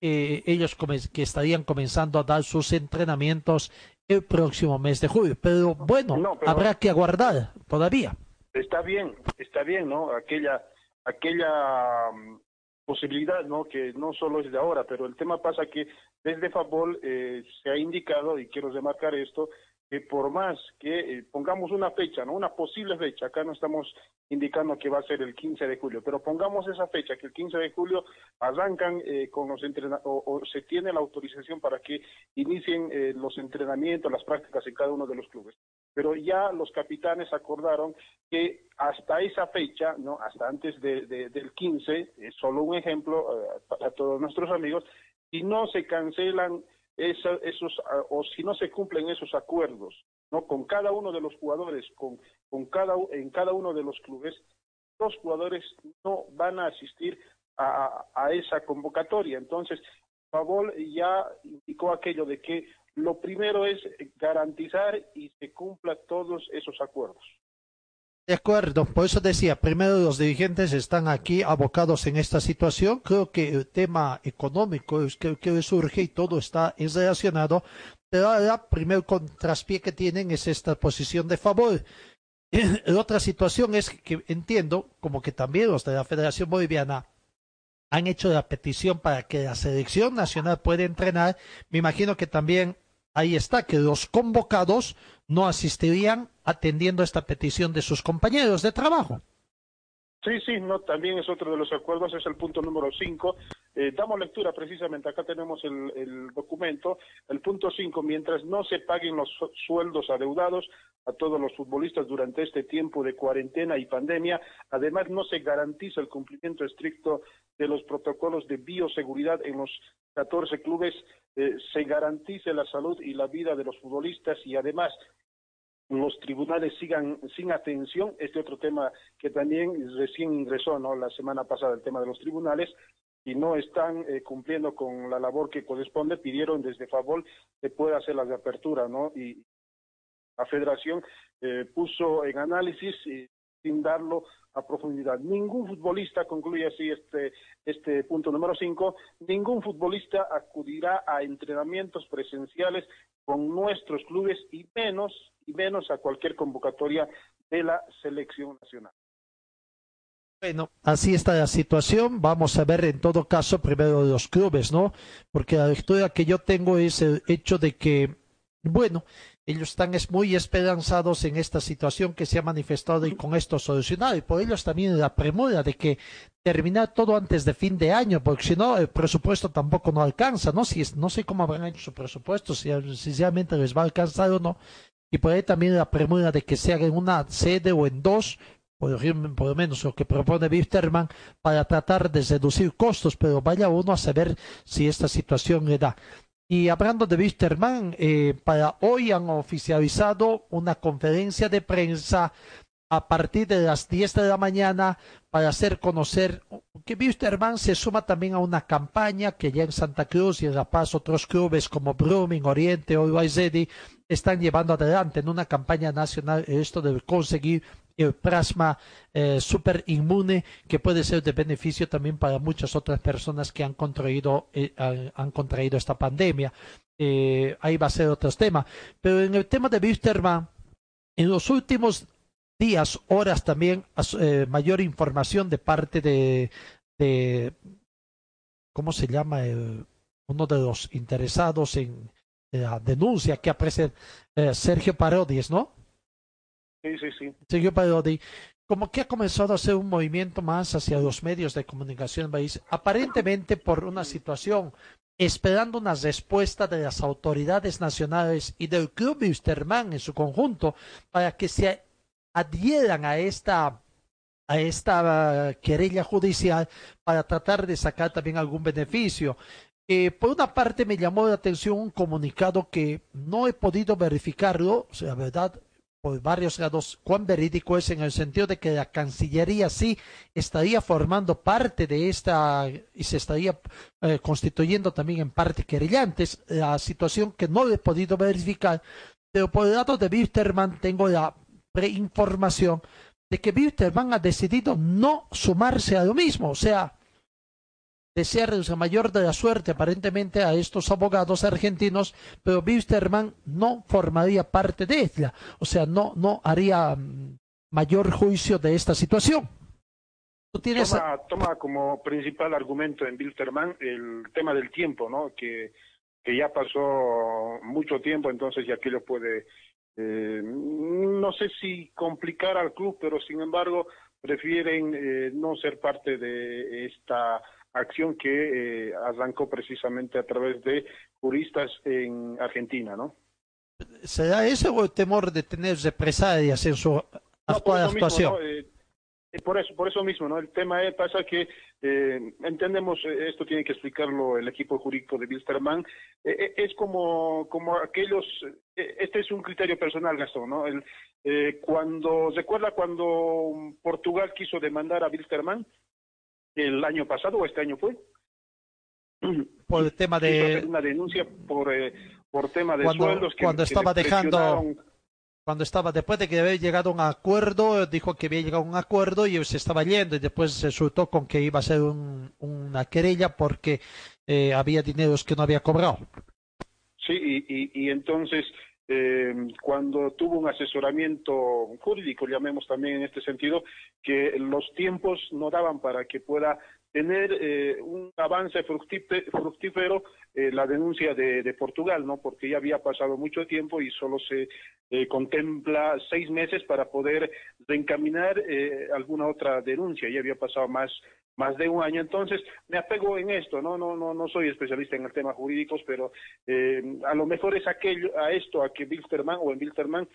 eh, ellos que estarían comenzando a dar sus entrenamientos el próximo mes de julio. Pero bueno, habrá que aguardar todavía. Está bien, está bien, ¿no? Aquella, aquella mm, posibilidad, ¿no? Que no solo es de ahora, pero el tema pasa que desde Fabol eh, se ha indicado, y quiero remarcar esto, que por más que eh, pongamos una fecha, ¿no? Una posible fecha, acá no estamos indicando que va a ser el 15 de julio, pero pongamos esa fecha, que el 15 de julio arrancan eh, con los entrenamientos, o, se tiene la autorización para que inicien eh, los entrenamientos, las prácticas en cada uno de los clubes. Pero ya los capitanes acordaron que hasta esa fecha, ¿no? Hasta antes de, del 15, es solo un ejemplo para todos nuestros amigos, si no se cancelan esos, ah, o si no se cumplen esos acuerdos, ¿no? Con cada uno de los jugadores, con, con cada, en cada uno de los clubes, los jugadores no van a asistir a, a esa convocatoria. Entonces, Favol ya indicó aquello de que lo primero es garantizar y se cumplan todos esos acuerdos. De acuerdo, por eso decía, primero los dirigentes están aquí abocados en esta situación. Creo que el tema económico es que, surge y todo está relacionado. Pero el primer contraspié que tienen es esta posición de favor. La otra situación es que entiendo como que también los de la Federación Boliviana han hecho la petición para que la selección nacional pueda entrenar. Me imagino que también ahí está, que los convocados no asistirían atendiendo esta petición de sus compañeros de trabajo. Sí, sí, no, también es otro de los acuerdos, es el punto número 5. Eh, damos lectura precisamente, acá tenemos el, documento. El punto 5, mientras no se paguen los sueldos adeudados a todos los futbolistas durante este tiempo de cuarentena y pandemia, además no se garantiza el cumplimiento estricto de los protocolos de bioseguridad en los 14 clubes, eh, se garantice la salud y la vida de los futbolistas y además los tribunales sigan sin atención, este otro tema que también recién ingresó ¿no? la semana pasada, el tema de los tribunales, y no están eh, cumpliendo con la labor que corresponde, pidieron desde Favol que pueda hacer las de apertura, ¿no? Y la federación eh, puso en análisis sin darlo a profundidad. Ningún futbolista, concluye así este, este punto número cinco, ningún futbolista acudirá a entrenamientos presenciales con nuestros clubes y menos, y menos a cualquier convocatoria de la selección nacional. Bueno, así está la situación. Vamos a ver en todo caso primero los clubes, ¿no? Porque la lectura que yo tengo es el hecho de que, bueno, ellos están muy esperanzados en esta situación que se ha manifestado y con esto solucionado. Y por ellos también la premura de que terminar todo antes de fin de año, porque si no, el presupuesto tampoco no alcanza, ¿no? Si no sé cómo habrán hecho su presupuesto, si, si realmente les va a alcanzar o no. Y por ahí también la premura de que se haga en una sede o en dos, por, lo menos lo que propone Wisterman, para tratar de reducir costos, pero vaya uno a saber si esta situación le da. Y hablando de Wisterman, eh, para hoy han oficializado una conferencia de prensa a partir de las 10 de la mañana para hacer conocer que Wisterman se suma también a una campaña que ya en Santa Cruz y en La Paz otros clubes como Blooming, Oriente o Ready están llevando adelante en una campaña nacional esto de conseguir el plasma eh, super inmune que puede ser de beneficio también para muchas otras personas que han contraído, eh, han contraído esta pandemia. Eh, ahí va a ser otro tema. Pero en el tema de Wisterman, en los últimos días, horas también, eh, mayor información de parte de, de ¿cómo se llama? uno de los interesados en la denuncia que aparece Sergio Parodies, ¿no? Sí, sí, sí. Sergio Parodi, como que ha comenzado a hacer un movimiento más hacia los medios de comunicación país, aparentemente por una situación, esperando una respuesta de las autoridades nacionales y del Club Wisterman en su conjunto para que se adhieran a esta a esta querella judicial para tratar de sacar también algún beneficio. Eh, por una parte me llamó la atención un comunicado que no he podido verificarlo, o sea, verdad, por varios cuán verídico es en el sentido de que la Cancillería sí estaría formando parte de esta y se estaría eh, constituyendo también en parte querellantes, la situación que no he podido verificar, pero por el lado de Wisterman tengo la preinformación de que Wisterman ha decidido no sumarse a lo mismo, o sea, desearles la mayor de la suerte aparentemente a estos abogados argentinos, pero Wisterman no formaría parte de ella, o sea, no, no haría mm, mayor juicio de esta situación. ¿Tú tienes... toma, toma, como principal argumento en Wilterman el tema del tiempo, ¿no? Que, que ya pasó mucho tiempo, entonces ya que lo puede, eh, no sé si complicar al club, pero sin embargo prefieren eh, no ser parte de esta acción que eh, arrancó precisamente a través de juristas en Argentina, ¿no? ¿Será ese o el temor de tener represalias en su actual actuación? Eh, eh, por eso, por eso mismo, ¿no? El tema es, pasa que eh, entendemos, esto tiene que explicarlo el equipo jurídico de Wilstermann, es como, como aquellos, este es un criterio personal, Gastón, ¿no? El, cuando, ¿recuerda cuando Portugal quiso demandar a Wilstermann? El año pasado o este año fue. Por el tema de... Una denuncia por, eh, por tema de cuando, sueldos que, cuando estaba dejando... Cuando estaba, después de que había llegado a un acuerdo, dijo que había llegado a un acuerdo y se estaba yendo y después se resultó con que iba a ser un, una querella porque eh, había dineros que no había cobrado. Sí, y, y entonces eh, cuando tuvo un asesoramiento jurídico, llamemos también en este sentido, que los tiempos no daban para que pueda tener eh, un avance fructífero eh, la denuncia de, de, Portugal, ¿no? Porque ya había pasado mucho tiempo y solo se eh, contempla seis meses para poder reencaminar eh, alguna otra denuncia. Ya había pasado más más de un año. Entonces, me apego en esto, no, no, no, no soy especialista en el tema jurídicos, pero eh, a lo mejor es aquello, a esto, a que Wilterman o en Wilterman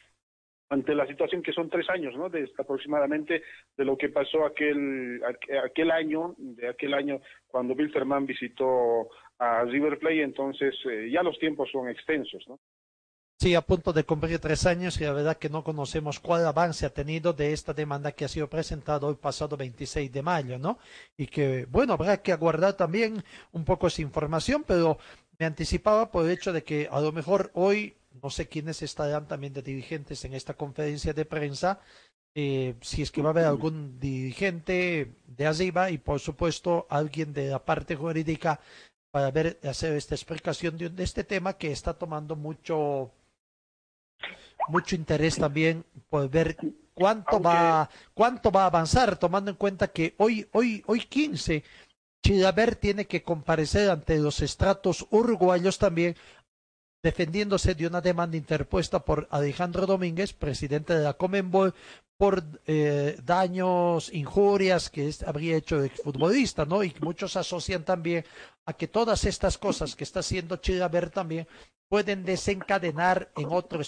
ante la situación que son tres años, ¿no? De, aproximadamente de lo que pasó aquel aquel año, de aquel año cuando Wilterman visitó a River Plate, entonces eh, ya los tiempos son extensos, ¿no? Sí, a punto de cumplir tres años y la verdad que no conocemos cuál avance ha tenido de esta demanda que ha sido presentada el pasado 26 de mayo, ¿no? Y que, bueno, habrá que aguardar también un poco esa información, pero me anticipaba por el hecho de que a lo mejor hoy, no sé quiénes estarán también de dirigentes en esta conferencia de prensa, eh, si es que va a haber algún dirigente de arriba y por supuesto alguien de la parte jurídica para ver hacer esta explicación de este tema que está tomando mucho mucho interés también por ver cuánto va cuánto va a avanzar tomando en cuenta que hoy hoy hoy 15 Chilaver tiene que comparecer ante los estratos uruguayos también defendiéndose de una demanda interpuesta por Alejandro Domínguez, presidente de la Comenbol, por eh, daños, injurias que habría hecho el futbolista, ¿no? Y muchos asocian también a que todas estas cosas que está haciendo Chilaver también pueden desencadenar en otro,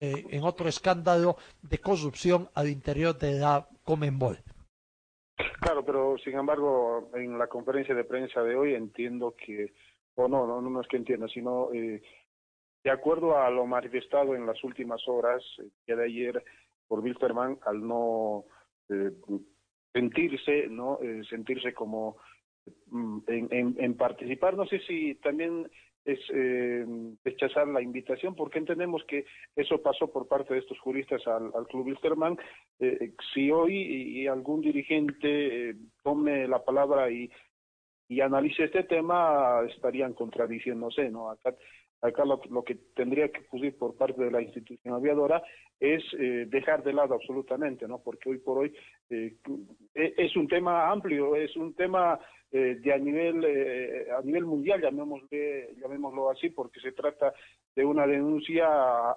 eh, en otro escándalo de corrupción al interior de la Comenbol. Claro, pero sin embargo, en la conferencia de prensa de hoy entiendo que, o no, no, no es que entienda, sino eh, de acuerdo a lo manifestado en las últimas horas, el día de ayer, por Wilterman, al no eh, sentirse, ¿no? Eh, sentirse como mm, en, en, participar. No sé si también es eh, rechazar la invitación, porque entendemos que eso pasó por parte de estos juristas al, Club Wilstermann. Eh, si hoy y algún dirigente eh, tome la palabra y, y analice este tema, estarían contradiciéndose, ¿no? Acá Acá lo, que tendría que ocurrir por parte de la institución aviadora es eh, dejar de lado absolutamente, ¿no? Porque hoy por hoy eh, e, es un tema amplio, es un tema eh, de a nivel eh, a nivel mundial, llamémoslo, llamémoslo así, porque se trata de una denuncia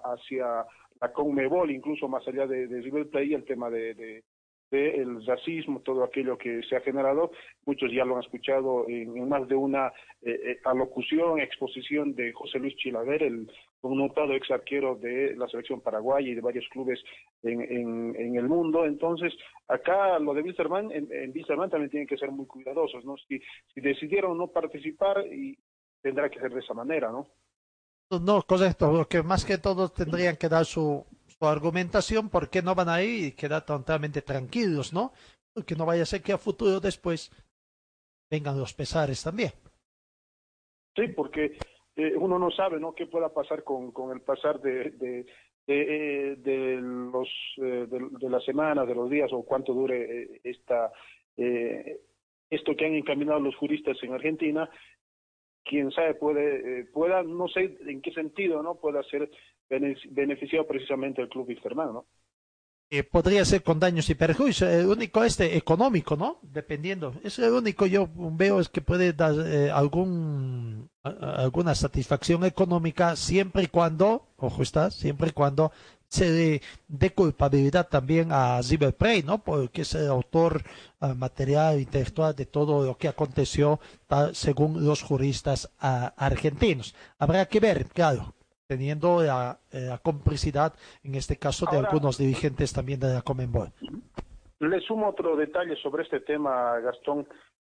hacia la CONMEBOL, incluso más allá de, de River Plate, el tema de, del racismo, todo aquello que se ha generado. Muchos ya lo han escuchado en, más de una eh, eh, alocución, exposición de José Luis Chilaver, el connotado ex arquero de la selección paraguaya y de varios clubes en, en, el mundo. Entonces, acá lo de Wilstermann, en, en Wilstermann también tienen que ser muy cuidadosos, ¿no? Si, si decidieron no participar, y tendrá que ser de esa manera, ¿no? No, correcto, que más que todo tendrían que dar su, su argumentación por qué no van ahí y quedar totalmente tranquilos, ¿no? Porque no vaya a ser que a futuro después vengan los pesares también. Sí, porque eh, uno no sabe, ¿no? Qué pueda pasar con, con el pasar de, de, de, de los eh, de, de, las semanas, de los días o cuánto dure eh, esta eh, esto que han encaminado los juristas en Argentina. Quién sabe puede pueda no sé en qué sentido, ¿no? Pueda ser beneficiado precisamente el club Wilstermann, ¿no? Eh, podría ser con daños y perjuicios, el único este económico, ¿no? Dependiendo. Es el único yo veo es que puede dar eh, algún alguna satisfacción económica siempre y cuando, ojo está, siempre y cuando se dé de culpabilidad también a Plate, ¿no? Porque es el autor uh, material intelectual de todo lo que aconteció tal, según los juristas uh, argentinos. Habrá que ver, claro, teniendo la, eh, la, complicidad, en este caso, de Ahora, algunos dirigentes también de la Comenbol. Le sumo otro detalle sobre este tema, Gastón.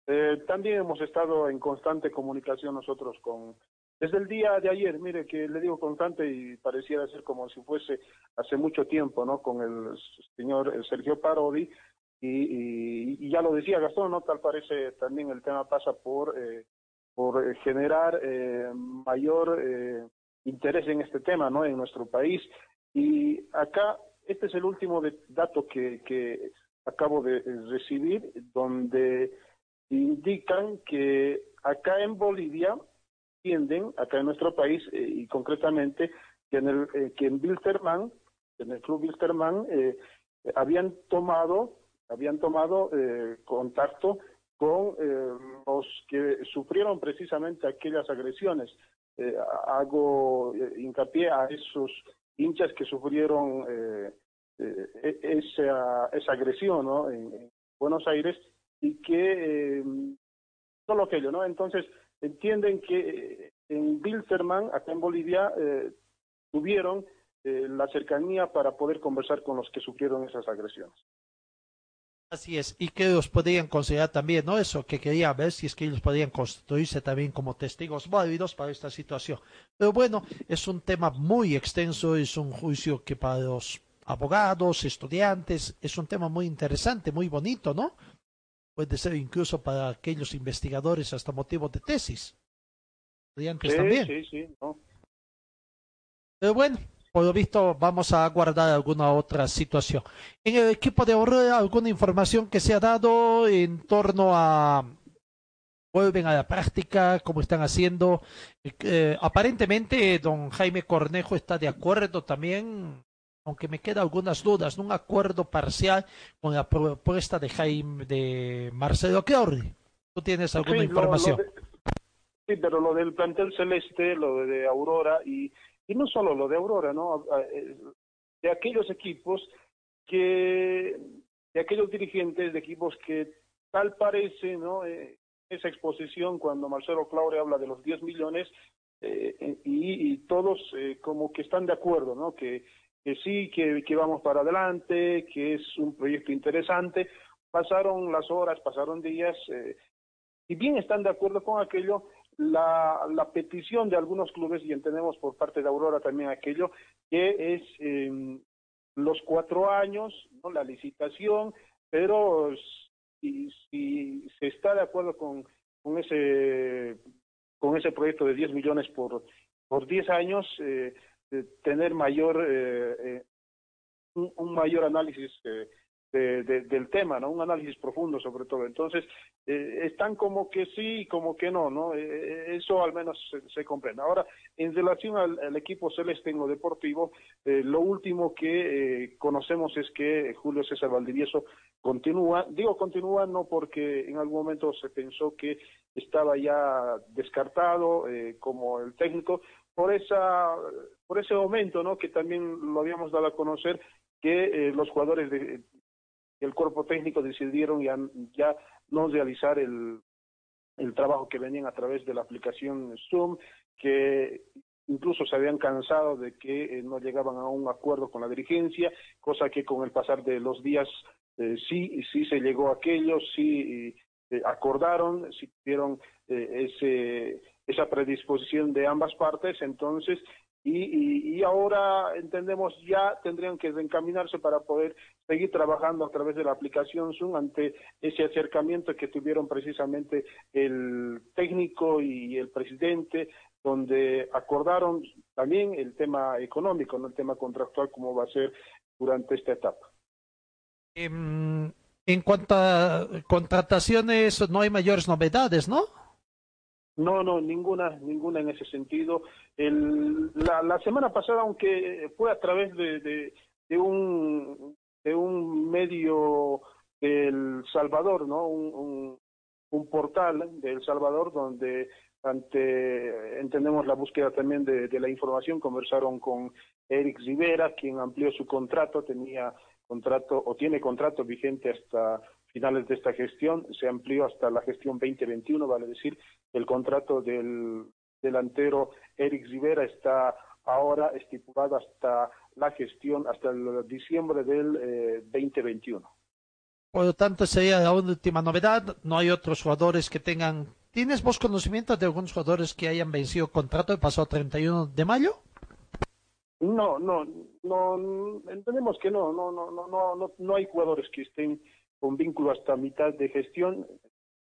Eh, también hemos estado en constante comunicación nosotros con, desde el día de ayer, mire que le digo constante y pareciera ser como si fuese hace mucho tiempo, ¿no? Con el señor el Sergio Parodi y, y, y, ya lo decía Gastón, ¿no? Tal parece también el tema pasa por, eh, por generar eh, mayor eh, interés en este tema, ¿no? En nuestro país. Y acá, este es el último dato que, que acabo de recibir, donde indican que acá en Bolivia tienden, acá en nuestro país, eh, y concretamente, que en, el, eh, que en Wilterman, en el club Wilterman, eh, habían tomado, habían tomado eh, contacto con los que sufrieron precisamente aquellas agresiones hago hincapié a esos hinchas que sufrieron eh, esa, esa agresión ¿no? en, en, Buenos Aires y que solo aquello, ¿no? Entonces entienden que en Bilsterman, acá en Bolivia, tuvieron la cercanía para poder conversar con los que sufrieron esas agresiones. Así es, y que ellos podrían considerar también, ¿no? Eso, que quería ver si es que ellos podrían constituirse también como testigos válidos para esta situación. Pero bueno, es un tema muy extenso, es un juicio que para los abogados, estudiantes, es un tema muy interesante, muy bonito, ¿no? Puede ser incluso para aquellos investigadores hasta motivo de tesis. Estudiantes sí, también. Sí, sí, no. Pero bueno, por lo visto vamos a guardar alguna otra situación. En el equipo de Aurora, alguna información que se ha dado en torno a vuelven a la práctica, cómo están haciendo. Eh, aparentemente, don Jaime Cornejo está de acuerdo también aunque me quedan algunas dudas, un acuerdo parcial con la propuesta de Jaime, de Marcelo Chiorri. ¿Tú tienes alguna información? sí, pero lo del plantel celeste, lo de Aurora y, y no solo lo de Aurora, ¿no? Eh, de aquellos equipos que, de aquellos dirigentes de equipos que tal parece, ¿no? Eh, esa exposición cuando Marcelo Claure habla de los 10 millones eh, y, y, todos eh, como que están de acuerdo, ¿no? Que, que sí, que, que vamos para adelante, que es un proyecto interesante. Pasaron las horas, pasaron días, eh, y bien están de acuerdo con aquello, la, la petición de algunos clubes, y entendemos por parte de Aurora también aquello, que es eh, los cuatro años, ¿no? la licitación, pero si, si se está de acuerdo con, con ese con ese proyecto de 10 millones por por 10 años eh, tener mayor eh, eh, un, mayor análisis eh, de, de, del tema, ¿no? Un análisis profundo sobre todo. Entonces, eh, están como que sí y como que no, ¿no? Eso al menos se, se, comprende. Ahora, en relación al, equipo celeste en lo deportivo, lo último que conocemos es que Julio César Valdivieso continúa. Digo continúa no porque en algún momento se pensó que estaba ya descartado como el técnico, por esa por ese momento, ¿no? Que también lo habíamos dado a conocer que eh, los jugadores de, el cuerpo técnico decidieron ya, no realizar el, trabajo que venían a través de la aplicación Zoom, que incluso se habían cansado de que eh, no llegaban a un acuerdo con la dirigencia, cosa que con el pasar de los días eh, sí, sí se llegó a aquello, sí eh, acordaron, sí tuvieron ese, esa predisposición de ambas partes, entonces y, y, y, ahora entendemos ya tendrían que encaminarse para poder seguir trabajando a través de la aplicación Zoom ante ese acercamiento que tuvieron precisamente el técnico y el presidente, donde acordaron también el tema económico, no el tema contractual, como va a ser durante esta etapa. En, en cuanto a contrataciones, no hay mayores novedades, ¿no? No, no, ninguna, ninguna en ese sentido. El, la, la semana pasada, aunque fue a través de, de, de un de un medio del Salvador, ¿no? Un, un, un portal del Salvador donde ante entendemos la búsqueda también de, de, la información conversaron con Eric Rivera quien amplió su contrato tenía contrato o tiene contrato vigente hasta finales de esta gestión, se amplió hasta la gestión 2021, vale decir, el contrato del delantero Eric Rivera está ahora estipulado hasta la gestión, hasta el diciembre del eh, 2021. Por lo tanto, sería la última novedad. No hay otros jugadores que tengan. ¿Tienes vos conocimiento de algunos jugadores que hayan vencido contrato el pasado 31 de mayo? No, no, no, entendemos que no, no, no, no, no, no hay jugadores que estén con vínculo hasta mitad de gestión,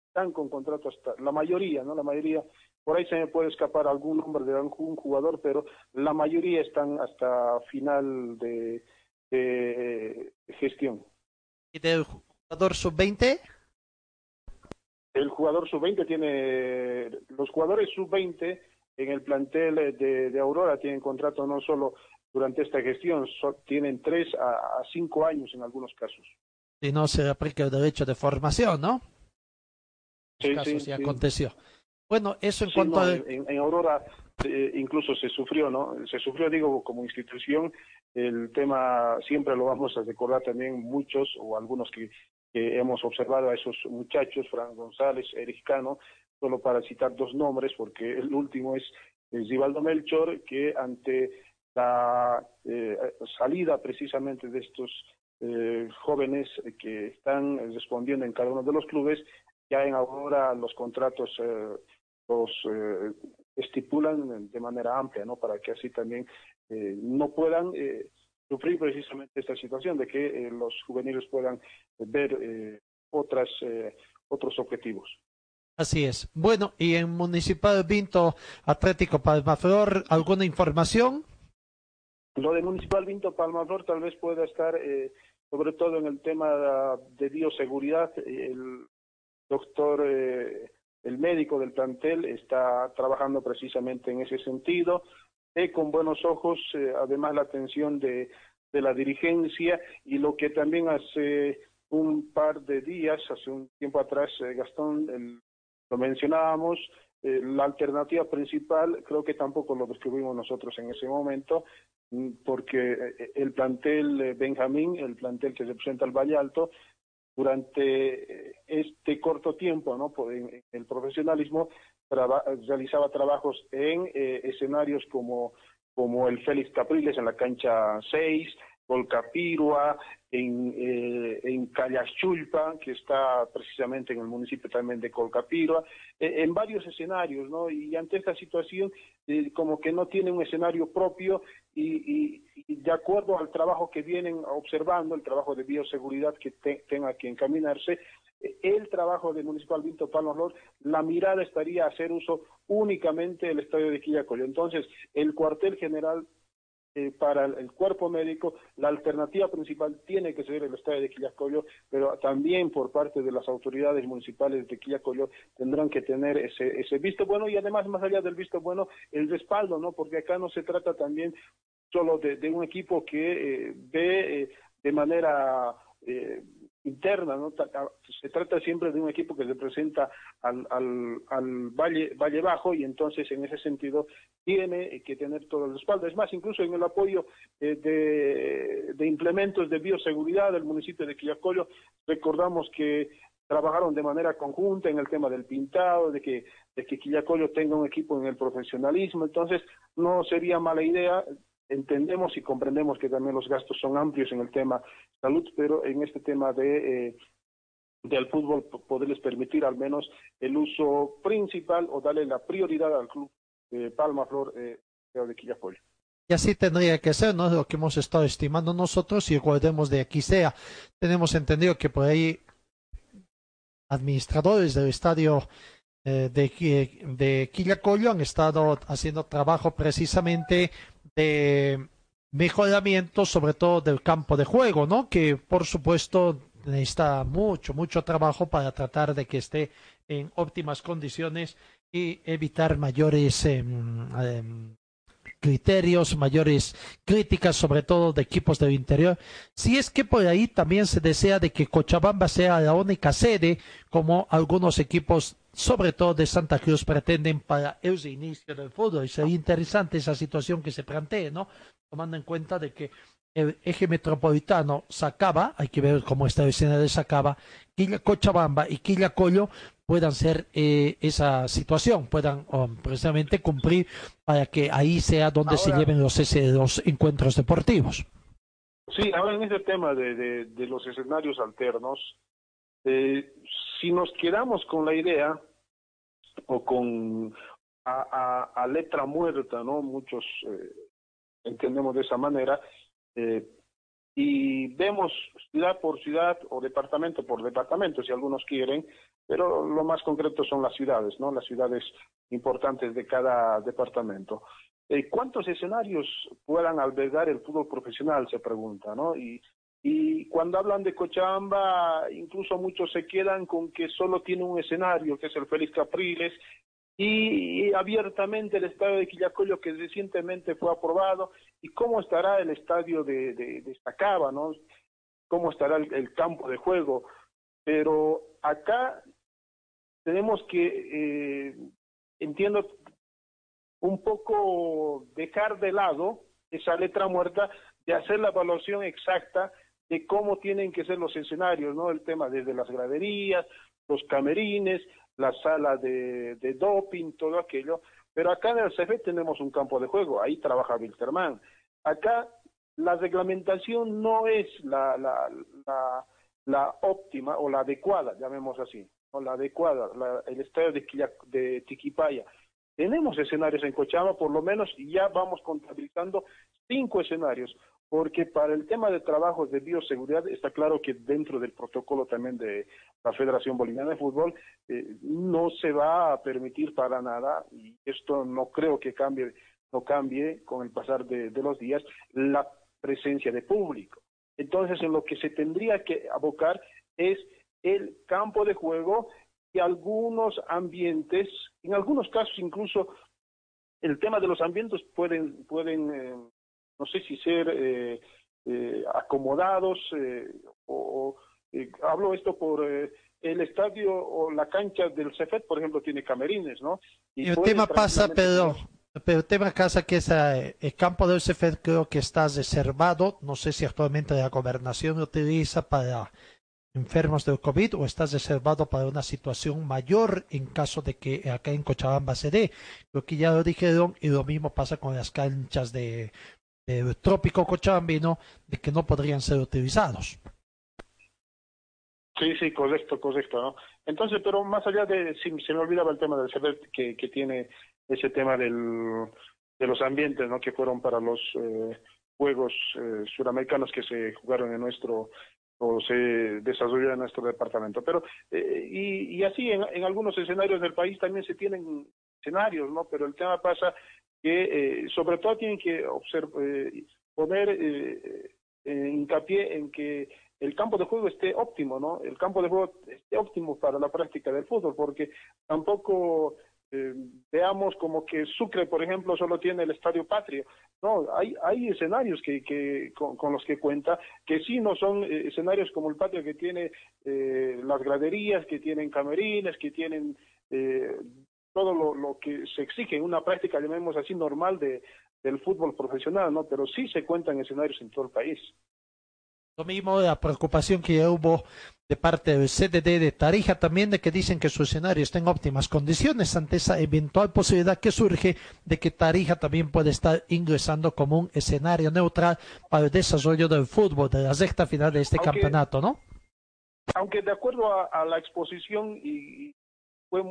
están con contrato hasta, la mayoría, ¿no? La mayoría, por ahí se me puede escapar algún nombre de algún jugador, pero la mayoría están hasta final de, de gestión. ¿Y del jugador sub-20? El jugador sub-20 tiene, los jugadores sub-20 en el plantel de, de, Aurora tienen contrato no solo durante esta gestión, so, tienen tres a, a cinco años en algunos casos si no se aplica el derecho de formación, ¿no? Sí, caso sí, sí, aconteció. Bueno, eso en sí, cuanto no, a... en, en, Aurora eh, incluso se sufrió, ¿no? Se sufrió, digo, como institución, el tema siempre lo vamos a recordar también muchos o algunos que, que hemos observado a esos muchachos, Fran González, Eric Cano, solo para citar dos nombres, porque el último es, Givaldo Melchor, que ante la eh, salida precisamente de estos eh, jóvenes que están respondiendo en cada uno de los clubes, ya en ahora los contratos eh, los eh, estipulan de manera amplia, ¿no? Para que así también eh, no puedan eh, sufrir precisamente esta situación de que los juveniles puedan ver otras otros objetivos. Así es. Bueno, y en Municipal Vinto Atlético Palmaflor, ¿alguna información? Lo de Municipal Vinto Palmaflor tal vez pueda estar eh, sobre todo en el tema de bioseguridad. El doctor, eh, el médico del plantel está trabajando precisamente en ese sentido. Con buenos ojos, eh, además, la atención de, de la dirigencia y lo que también hace un par de días, hace un tiempo atrás, eh, Gastón, lo mencionábamos, eh, la alternativa principal creo que tampoco lo descubrimos nosotros en ese momento, mm, porque eh, el plantel Benjamín, el plantel que representa al Valle Alto, durante este corto tiempo ¿no? el profesionalismo realizaba trabajos en escenarios como, como el Félix Capriles en la cancha 6, Colcapirua, en, eh, en Callaschulpa, que está precisamente en el municipio también de Colcapirua, eh, en varios escenarios, ¿no? Y ante esta situación, eh, como que no tiene un escenario propio y, de acuerdo al trabajo que vienen observando, el trabajo de bioseguridad que tenga que encaminarse, el trabajo del Municipal Vinto Flor, la mirada estaría a hacer uso únicamente del estadio de Quillacollo. Entonces, el cuartel general eh, para el cuerpo médico, la alternativa principal tiene que ser el estadio de Quillacollo, pero también por parte de las autoridades municipales de Quillacollo tendrán que tener ese, ese visto bueno y además, más allá del visto bueno, el respaldo, ¿no? Porque acá no se trata también solo de, un equipo que eh, ve eh, de manera interna, ¿no? Se trata siempre de un equipo que representa al, al, al Valle, Valle Bajo y entonces en ese sentido tiene que tener todo el respaldo. Es más, incluso en el apoyo eh, de, de, implementos de bioseguridad del municipio de Quillacollo, recordamos que trabajaron de manera conjunta en el tema del pintado, de que, de que Quillacollo tenga un equipo en el profesionalismo, entonces no sería mala idea entendemos y comprendemos que también los gastos son amplios en el tema salud, pero en este tema de eh, del fútbol poderles permitir al menos el uso principal o darle la prioridad al club de Palma Flor eh, de Quillacollo. Y así tendría que ser, ¿no? Lo que hemos estado estimando nosotros y recordemos de aquí sea. Tenemos entendido que por ahí administradores del estadio eh, de, de Quillacollo han estado haciendo trabajo precisamente de mejoramiento, sobre todo del campo de juego, ¿no? Que por supuesto necesita mucho, mucho trabajo para tratar de que esté en óptimas condiciones y evitar mayores em, em, criterios, mayores críticas, sobre todo de equipos del interior. Si es que por ahí también se desea de que Cochabamba sea la única sede, como algunos equipos sobre todo de Santa Cruz, pretenden para el inicio del fútbol. Y sería interesante esa situación que se plantee, ¿no? Tomando en cuenta de que el eje metropolitano Sacaba, hay que ver cómo está el escenario de Sacaba, Quilla Cochabamba y Quillacollo puedan ser eh, esa situación, puedan um, precisamente cumplir para que ahí sea donde se lleven los, ese, los encuentros deportivos. Sí, ahora en ese tema de, de, los escenarios alternos, eh, si nos quedamos con la idea o con a, letra muerta, ¿no? Muchos eh, entendemos de esa manera, eh, y vemos ciudad por ciudad o departamento por departamento, si algunos quieren, pero lo más concreto son las ciudades, ¿no? Las ciudades importantes de cada departamento. Eh, ¿Cuántos escenarios puedan albergar el fútbol profesional? Se pregunta, ¿no? Y y cuando hablan de Cochabamba, incluso muchos se quedan con que solo tiene un escenario, que es el Félix Capriles, y abiertamente el estadio de Quillacollo que recientemente fue aprobado, y cómo estará el estadio de, de, Sacaba, ¿no? Cómo estará el, campo de juego. Pero acá tenemos que, eh, entiendo, un poco dejar de lado esa letra muerta de hacer la evaluación exacta de cómo tienen que ser los escenarios, ¿no? El tema desde las graderías, los camerines, la sala de, doping, todo aquello. Pero acá en el CF tenemos un campo de juego, ahí trabaja Wilterman. Acá la reglamentación no es la, la, la, la óptima o la adecuada, llamemos así, o la adecuada, el estadio de, de Tiquipaya. Tenemos escenarios en Cochabamba, por lo menos ya vamos contabilizando cinco escenarios porque para el tema de trabajos de bioseguridad está claro que dentro del protocolo también de la Federación Boliviana de Fútbol eh, no se va a permitir para nada, y esto no creo que cambie, no cambie con el pasar de, los días, la presencia de público. Entonces, en lo que se tendría que abocar es el campo de juego y algunos ambientes, en algunos casos incluso el tema de los ambientes pueden, pueden eh, no sé si ser eh, eh, acomodados, o, hablo esto por el estadio o la cancha del Cefet, por ejemplo, tiene camerines, ¿no? Y, el tema pasa, pero, pero el tema pasa que el campo del Cefet creo que está reservado, no sé si actualmente la gobernación lo utiliza para enfermos del COVID o estás reservado para una situación mayor en caso de que acá en Cochabamba se dé. Creo que ya lo dijeron y lo mismo pasa con las canchas de, trópico cochabambino de que no podrían ser utilizados. Sí, sí, correcto, correcto, ¿no? Entonces, pero más allá de, si se me olvidaba el tema del CERVET que, tiene ese tema del, de los ambientes, ¿no? Que fueron para los eh, Juegos eh, Suramericanos que se jugaron en nuestro o se desarrolló en nuestro departamento. Pero, eh, y, y, así en, algunos escenarios del país también se tienen escenarios, ¿no? Pero el tema pasa que, eh, sobre todo, tienen que eh, poner eh, hincapié en que el campo de juego esté óptimo, ¿no? El campo de juego esté óptimo para la práctica del fútbol, porque tampoco eh, veamos como que Sucre, por ejemplo, solo tiene el Estadio Patrio. No, hay, hay escenarios que, que con, los que cuenta que sí no son eh, escenarios como el Patrio que tiene eh, las graderías, que tienen camerines, que tienen todo lo, lo, que se exige en una práctica, llamemos así, normal de, del fútbol profesional, ¿no? Pero sí se cuentan escenarios en todo el país. Lo mismo la preocupación que hubo de parte del CDD de Tarija también de que dicen que su escenario está en óptimas condiciones ante esa eventual posibilidad que surge de que Tarija también puede estar ingresando como un escenario neutral para el desarrollo del fútbol de la recta final de este campeonato, ¿no? Aunque de acuerdo a, la exposición y fue,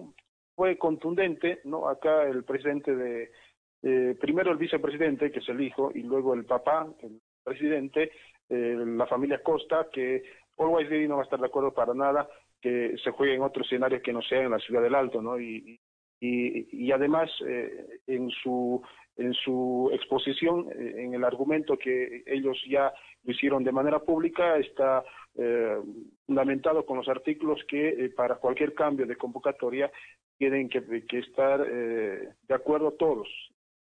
fue contundente, ¿no? Acá el presidente de, eh, primero el vicepresidente, que es el hijo, y luego el papá, el presidente, eh, la familia Costa, que Always Ready no va a estar de acuerdo para nada que se juegue en otro escenario que no sea en la ciudad del Alto, ¿no? Y, y, y además, eh, en su en su exposición, eh, en el argumento que ellos ya lo hicieron de manera pública, está eh, fundamentado con los artículos que eh, para cualquier cambio de convocatoria tienen que, estar eh, de acuerdo todos.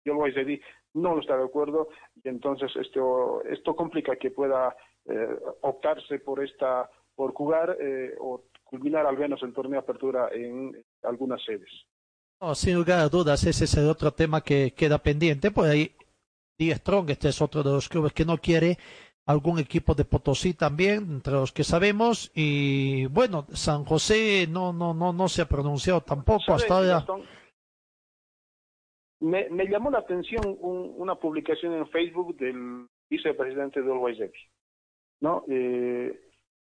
Yo lo Ready no lo está de acuerdo y entonces esto, esto complica que pueda eh, optarse por esta por jugar eh, o culminar al menos el torneo de apertura en algunas sedes. Sin lugar a dudas, ese es el otro tema que queda pendiente. Pues ahí, Die Strong, este es otro de los clubes que no quiere algún equipo de Potosí también, entre los que sabemos. Y bueno, San José no, no, no, no se ha pronunciado tampoco hasta ahora. Me, me llamó la atención una publicación en Facebook del vicepresidente de Always ¿no? Eh,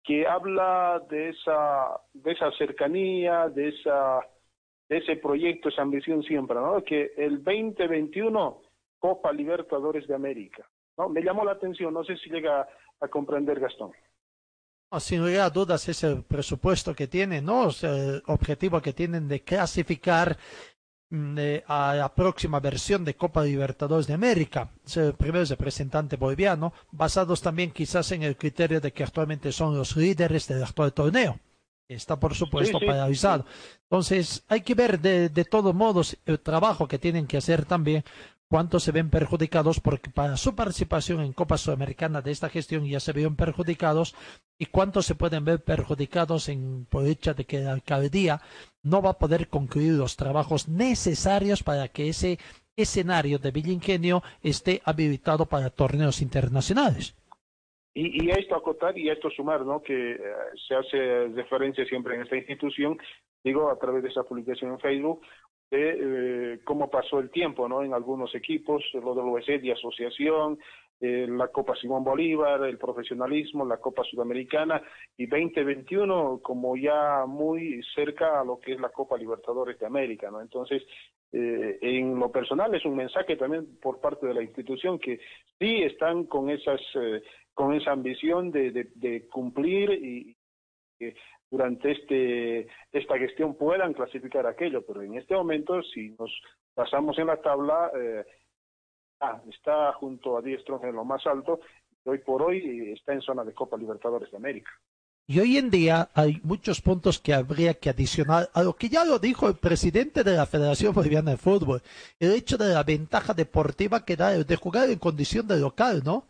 que habla de esa, de esa cercanía, de, esa, de ese proyecto, esa ambición siempre, ¿no? Que el 2021 Copa Libertadores de América, ¿no? Me llamó la atención, no sé si llega a comprender Gastón. sin lugar a dudas es el presupuesto que tienen, ¿no? el objetivo que tienen de clasificar Mm, a la próxima versión de Copa Libertadores de América, el primer representante boliviano, basados también quizás en el criterio de que actualmente son los líderes del actual torneo. Está por supuesto paralizado. Entonces hay que ver de, de todos modos el trabajo que tienen que hacer también cuántos se ven perjudicados porque para su participación en Copa Sudamericana de esta gestión ya se vieron perjudicados y cuántos se pueden ver perjudicados en por hecho de que la alcaldía no va a poder concluir los trabajos necesarios para que ese escenario de Villa Ingenio esté habilitado para torneos internacionales. Y, y esto acotar y esto sumar, ¿no? Que eh, se hace referencia siempre en esta institución, digo, a través de esa publicación en Facebook, de eh, cómo pasó el tiempo, ¿no? En algunos equipos, lo del OSD y asociación, eh, la Copa Simón Bolívar, el profesionalismo, la Copa Sudamericana y 2021 como ya muy cerca a lo que es la Copa Libertadores de América, ¿no? Entonces, eh, en lo personal es un mensaje también por parte de la institución que sí están con esas eh, con esa ambición de, de, de cumplir y durante este esta gestión puedan clasificar aquello, pero en este momento si nos pasamos en la tabla eh, Ah, está junto a Diestro en lo más alto y hoy por hoy está en zona de Copa Libertadores de América. Y hoy en día hay muchos puntos que habría que adicionar a lo que ya lo dijo el presidente de la Federación Boliviana de Fútbol, el hecho de la ventaja deportiva que da de jugar en condición de local, ¿no?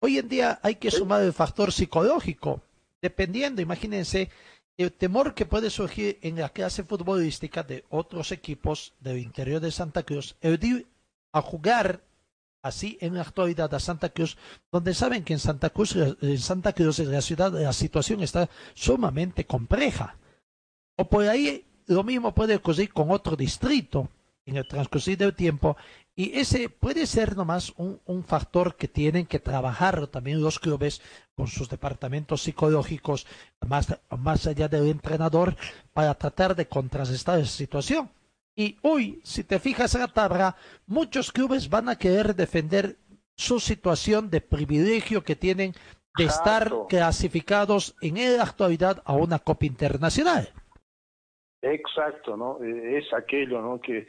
Hoy en día hay que sumar el factor psicológico, dependiendo, imagínense, el temor que puede surgir en la clase futbolística de otros equipos del interior de Santa Cruz, el ir a jugar así en la actualidad a Santa Cruz, donde saben que en Santa Cruz, en Santa Cruz, en la ciudad, la situación está sumamente compleja. O por ahí lo mismo puede ocurrir con otro distrito en el transcurrir del tiempo y ese puede ser nomás un, un, factor que tienen que trabajar también los clubes con sus departamentos psicológicos más, más allá del entrenador para tratar de contrarrestar esa situación. Y hoy, si te fijas en la tabla, muchos clubes van a querer defender su situación de privilegio que tienen de estar clasificados en la actualidad a una Copa Internacional. Exacto, ¿no? Eh, es aquello, ¿no? Que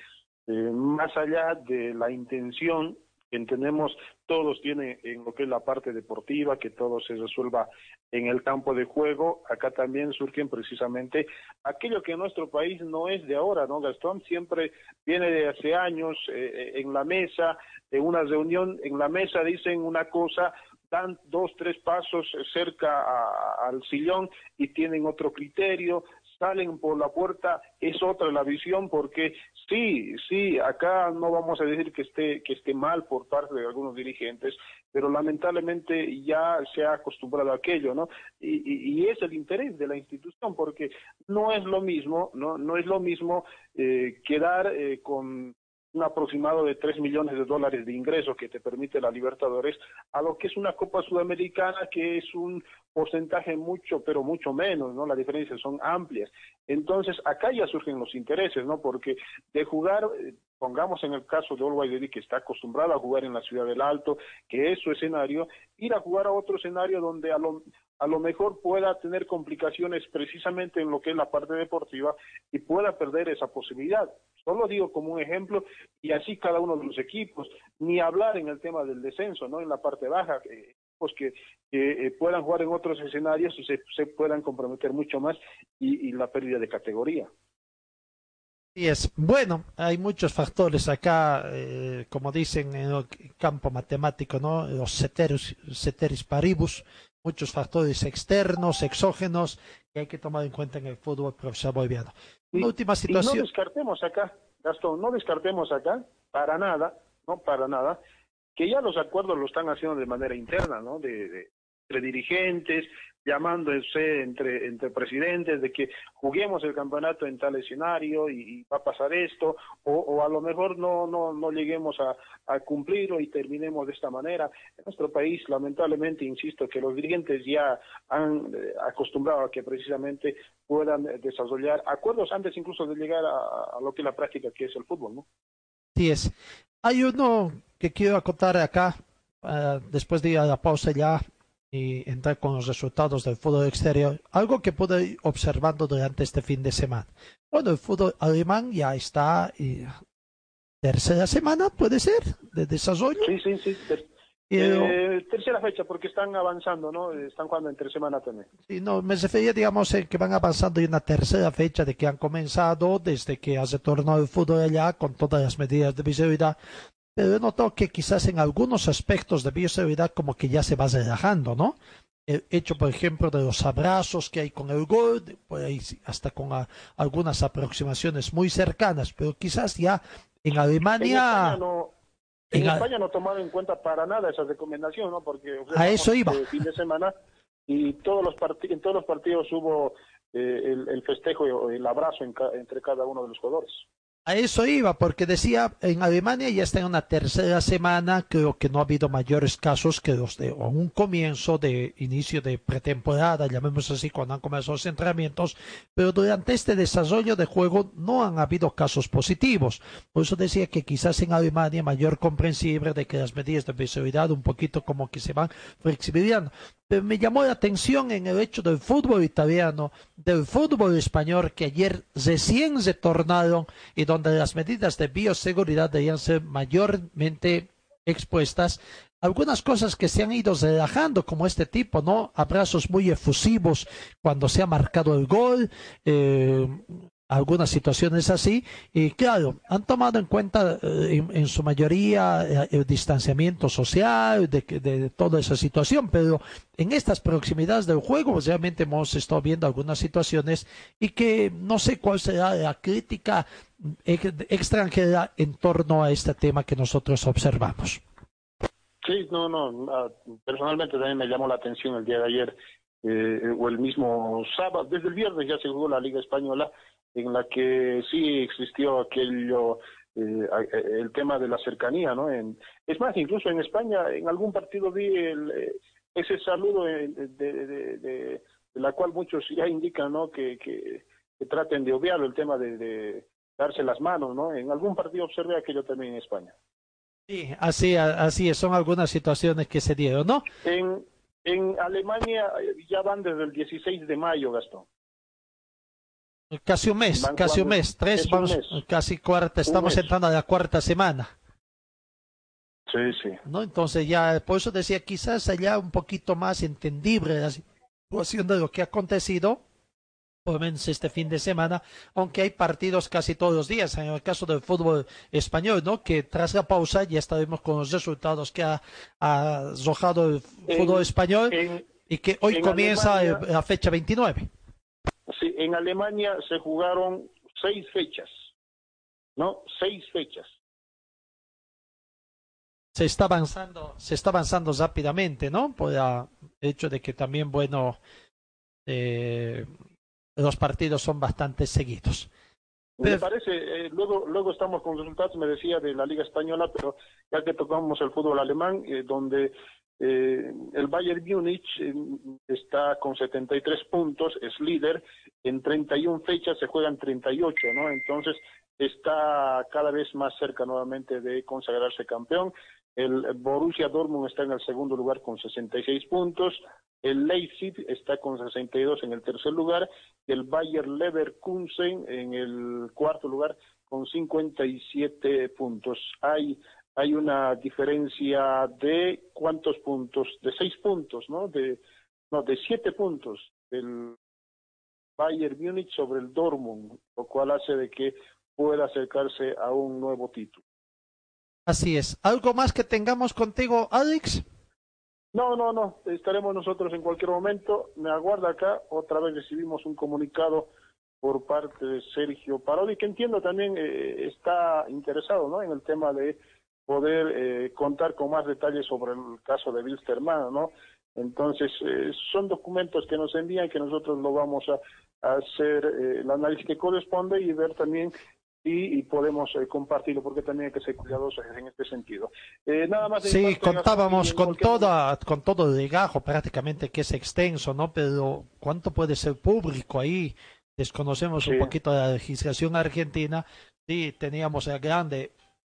eh, más allá de la intención que entendemos todos tienen en lo que es la parte deportiva, que todo se resuelva en el campo de juego, acá también surgen precisamente aquello que en nuestro país no es de ahora, ¿no, Gastón? Siempre viene de hace años eh, en la mesa, en una reunión, en la mesa dicen una cosa, dan dos, tres pasos cerca al sillón y tienen otro criterio, salen por la puerta es otra la visión porque sí, sí, acá no vamos a decir que esté que esté mal por parte de algunos dirigentes, pero lamentablemente ya se ha acostumbrado a aquello, ¿no? Y, y, es el interés de la institución porque no es lo mismo, no, no es lo mismo eh, quedar eh, con un aproximado de 3 millones de dólares de ingresos que te permite la Libertadores, a lo que es una Copa Sudamericana que es un porcentaje mucho, pero mucho menos, ¿no? Las diferencias son amplias. Entonces, acá ya surgen los intereses, ¿no? Porque de jugar, eh, pongamos en el caso de Olway que está acostumbrado a jugar en la Ciudad del Alto, que es su escenario, ir a jugar a otro escenario donde a lo, a lo mejor pueda tener complicaciones precisamente en lo que es la parte deportiva y pueda perder esa posibilidad. Solo digo como un ejemplo y así cada uno de los equipos, ni hablar en el tema del descenso, ¿no? En la parte baja, eh, equipos que, eh, puedan jugar en otros escenarios y se, se puedan comprometer mucho más y la pérdida de categoría. Sí es. Bueno, hay muchos factores acá, eh, como dicen en el campo matemático, ¿no? Los ceteris, ceteris paribus, muchos factores externos, exógenos, que hay que tomar en cuenta en el fútbol profesional boliviano. Una última situación. no descartemos acá, Gastón, no descartemos acá, para nada, no para nada, que ya los acuerdos lo están haciendo de manera interna, ¿no? de, entre dirigentes, llamándose entre, entre presidentes de que juguemos el campeonato en tal escenario y, va a pasar esto, o, a lo mejor no, no, no lleguemos a, a, cumplirlo y terminemos de esta manera. En nuestro país, lamentablemente, insisto, que los dirigentes ya han eh, acostumbrado a que precisamente puedan desarrollar acuerdos antes incluso de llegar a, lo que es la práctica que es el fútbol, ¿no? Sí es. Hay uno que quiero acotar acá, uh, después de la pausa ya, y entrar con los resultados del fútbol exterior, algo que pude ir observando durante este fin de semana. Bueno, el fútbol alemán ya está y tercera semana, puede ser, de desarrollo. Sí, sí, sí. Eh, tercera fecha, porque están avanzando, ¿no? Están jugando en tres semanas también. Sí, no, me refería, digamos, en que van avanzando y una tercera fecha de que han comenzado desde que ha retornado el fútbol allá con todas las medidas de visibilidad pero he notado que quizás en algunos aspectos de bioseguridad como que ya se va relajando, ¿no? El hecho, por ejemplo, de los abrazos que hay con el gol, pues hasta con algunas aproximaciones muy cercanas, pero quizás ya en Alemania... En España no, tomaron en cuenta para nada esa recomendación, ¿no? Porque a eso iba. fin de semana y todos los en todos los partidos hubo eh, el, el, festejo y el abrazo entre cada uno de los jugadores. A eso iba, porque decía, en Alemania ya está en una tercera semana, creo que no ha habido mayores casos que los de un comienzo de inicio de pretemporada, llamemos así, cuando han comenzado los entrenamientos, pero durante este desarrollo de juego no han habido casos positivos. Por eso decía que quizás en Alemania mayor comprensible de que las medidas de visibilidad un poquito como que se van flexibilizando. Pero me llamó la atención en el hecho del fútbol italiano, del fútbol español, que ayer recién retornaron y donde las medidas de bioseguridad debían ser mayormente expuestas. Algunas cosas que se han ido relajando, como este tipo, ¿no? Abrazos muy efusivos cuando se ha marcado el gol, eh, algunas situaciones así. Y claro han tomado en cuenta eh, en, su mayoría eh, el distanciamiento social de, de, toda esa situación pero en estas proximidades del juego pues, realmente hemos estado viendo algunas situaciones y que no sé cuál será la crítica extranjera en torno a este tema que nosotros observamos. Sí no no personalmente también me llamó la atención el día de ayer eh, o el mismo sábado, desde el viernes ya se jugó la Liga Española en la que sí existió aquello, eh, eh, el tema de la cercanía, ¿no? En, es más, incluso en España, en algún partido vi el, eh, ese saludo de, de, de, la cual muchos ya indican, ¿no? Que, que, traten de obviarlo, el tema de, darse las manos, ¿no? En algún partido observé aquello también en España. Sí, así, así es, son algunas situaciones que se dieron, ¿no? En, en Alemania ya van desde el 16 de mayo, Gastón. Casi un mes, casi un mes, tres, vamos, casi cuarta, estamos entrando a la cuarta semana. Sí, sí. ¿No? Entonces ya, por eso decía, quizás allá un poquito más entendible la situación de lo que ha acontecido, por lo menos este fin de semana, aunque hay partidos casi todos los días, en el caso del fútbol español, ¿no? Que tras la pausa ya estaremos con los resultados que ha, arrojado el fútbol español y que hoy comienza la fecha 29. Sí, en Alemania se jugaron seis fechas, ¿no? Seis fechas. Se está avanzando, se está avanzando rápidamente, ¿no? Por el hecho de que también, bueno, eh, los partidos son bastante seguidos. Me parece, eh, luego, luego estamos con resultados, me decía, de la Liga Española, pero ya que tocamos el fútbol alemán, eh, donde eh, el Bayern Múnich eh, está con 73 puntos, es líder, en 31 fechas se juegan 38, ¿no? Entonces está cada vez más cerca nuevamente de consagrarse campeón. El Borussia Dortmund está en el segundo lugar con 66 puntos, el Leipzig está con 62 en el tercer lugar, el Bayer Leverkusen en el cuarto lugar con 57 puntos. Hay hay una diferencia de cuántos puntos, de seis puntos, ¿no? De, no, de siete puntos del Bayern Múnich sobre el Dortmund, lo cual hace de que pueda acercarse a un nuevo título. Así es. ¿Algo más que tengamos contigo, Alex? No, no, no. Estaremos nosotros en cualquier momento. Me aguarda acá. Otra vez recibimos un comunicado por parte de Sergio Parodi, que entiendo también eh, está interesado ¿no? en el tema de poder eh, contar con más detalles sobre el caso de Wilstermann, ¿no? Entonces, eh, son documentos que nos envían que nosotros lo vamos a, hacer eh, el análisis que corresponde y ver también y, podemos compartirlo porque también hay que ser cuidadosos en este sentido. nada más sí, contábamos con toda, con todo el legajo prácticamente que es extenso, ¿no? Pero ¿cuánto puede ser público ahí? Desconocemos un poquito de la legislación argentina. Sí, teníamos el grande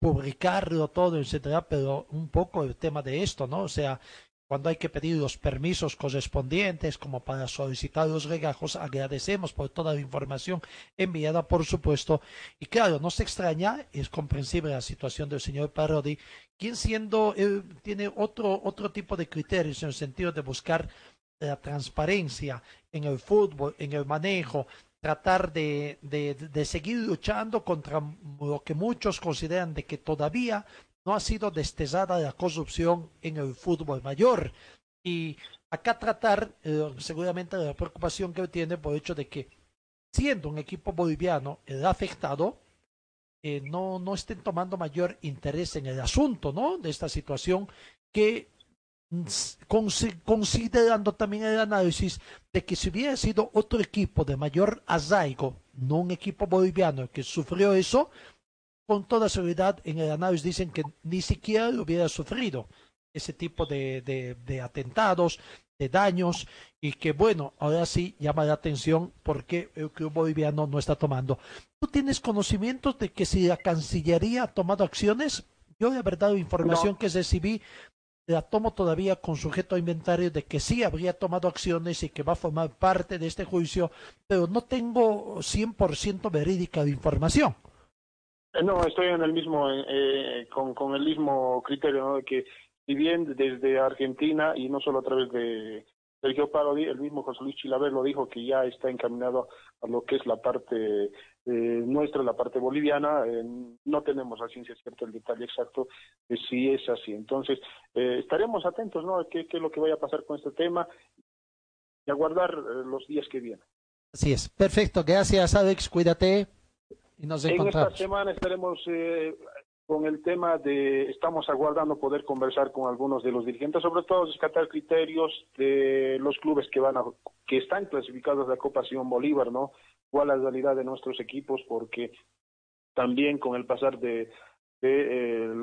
publicarlo todo, etcétera, pero un poco el tema de esto, ¿no? O sea, cuando hay que pedir los permisos correspondientes como para solicitar los regajos, agradecemos por toda la información enviada, por supuesto. Y claro, no se extraña, es comprensible la situación del señor Parodi, quien siendo, él tiene otro, otro tipo de criterios en el sentido de buscar la transparencia en el fútbol, en el manejo, tratar de, de, seguir luchando contra lo que muchos consideran de que todavía no ha sido destellada la corrupción en el fútbol mayor. Y acá tratar eh, seguramente de la preocupación que tiene por el hecho de que siendo un equipo boliviano el afectado, eh, no, no estén tomando mayor interés en el asunto, ¿no? De esta situación que considerando también el análisis de que si hubiera sido otro equipo de mayor arraigo, no un equipo boliviano que sufrió eso, con toda seguridad en el análisis dicen que ni siquiera lo hubiera sufrido ese tipo de, de, atentados, de daños, y que bueno, ahora sí llama la atención porque el club boliviano no está tomando. ¿Tú tienes conocimientos de que si la Cancillería ha tomado acciones? Yo la verdad la información que recibí la tomo todavía con sujeto a inventario de que sí habría tomado acciones y que va a formar parte de este juicio, pero no tengo 100% verídica de información. Eh, no, estoy en el mismo, eh, con, con, el mismo criterio, ¿no? que si bien desde Argentina y no solo a través de, Sergio Parodi, el mismo José Luis Chilaver lo dijo que ya está encaminado a lo que es la parte eh, nuestra, la parte boliviana. Eh, no tenemos a ciencia cierta el detalle exacto de si es así. Entonces, eh, estaremos atentos, ¿no? ¿Qué, ¿Qué es lo que vaya a pasar con este tema? Y aguardar los días que vienen. Así es. Perfecto. Gracias, Alex. Cuídate. Y nos encontramos. En esta semana estaremos con el tema de, estamos aguardando poder conversar con algunos de los dirigentes, sobre todo descartar criterios de los clubes que van a, que están clasificados de la Copa Simón Bolívar, ¿no? Cuál es la realidad de nuestros equipos, porque también con el pasar de, de eh,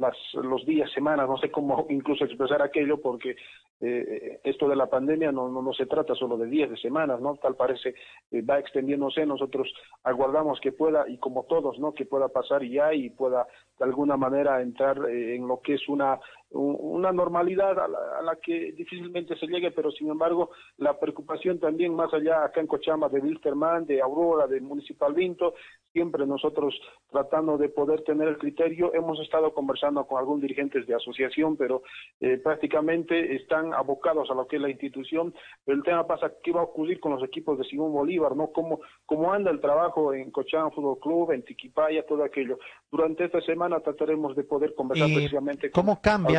las, los días, semanas, no sé cómo incluso expresar aquello, porque eh, esto de la pandemia no, no, no, se trata solo de días, de semanas, ¿no? Tal parece eh, va extendiéndose, nosotros aguardamos que pueda, y como todos, ¿no? Que pueda pasar ya y pueda de alguna manera entrar eh, en lo que es una una normalidad a la, que difícilmente se llegue, pero sin embargo la preocupación también más allá acá en Cochama de Wilterman, de Aurora, de Municipal Vinto, siempre nosotros tratando de poder tener el criterio, hemos estado conversando con algunos dirigentes de asociación, pero eh, prácticamente están abocados a lo que es la institución, pero el tema pasa qué va a ocurrir con los equipos de Simón Bolívar, ¿no? ¿Cómo, cómo anda el trabajo en Cochama Fútbol Club, en Tiquipaya, todo aquello. Durante esta semana trataremos de poder conversar precisamente ¿Cómo cambia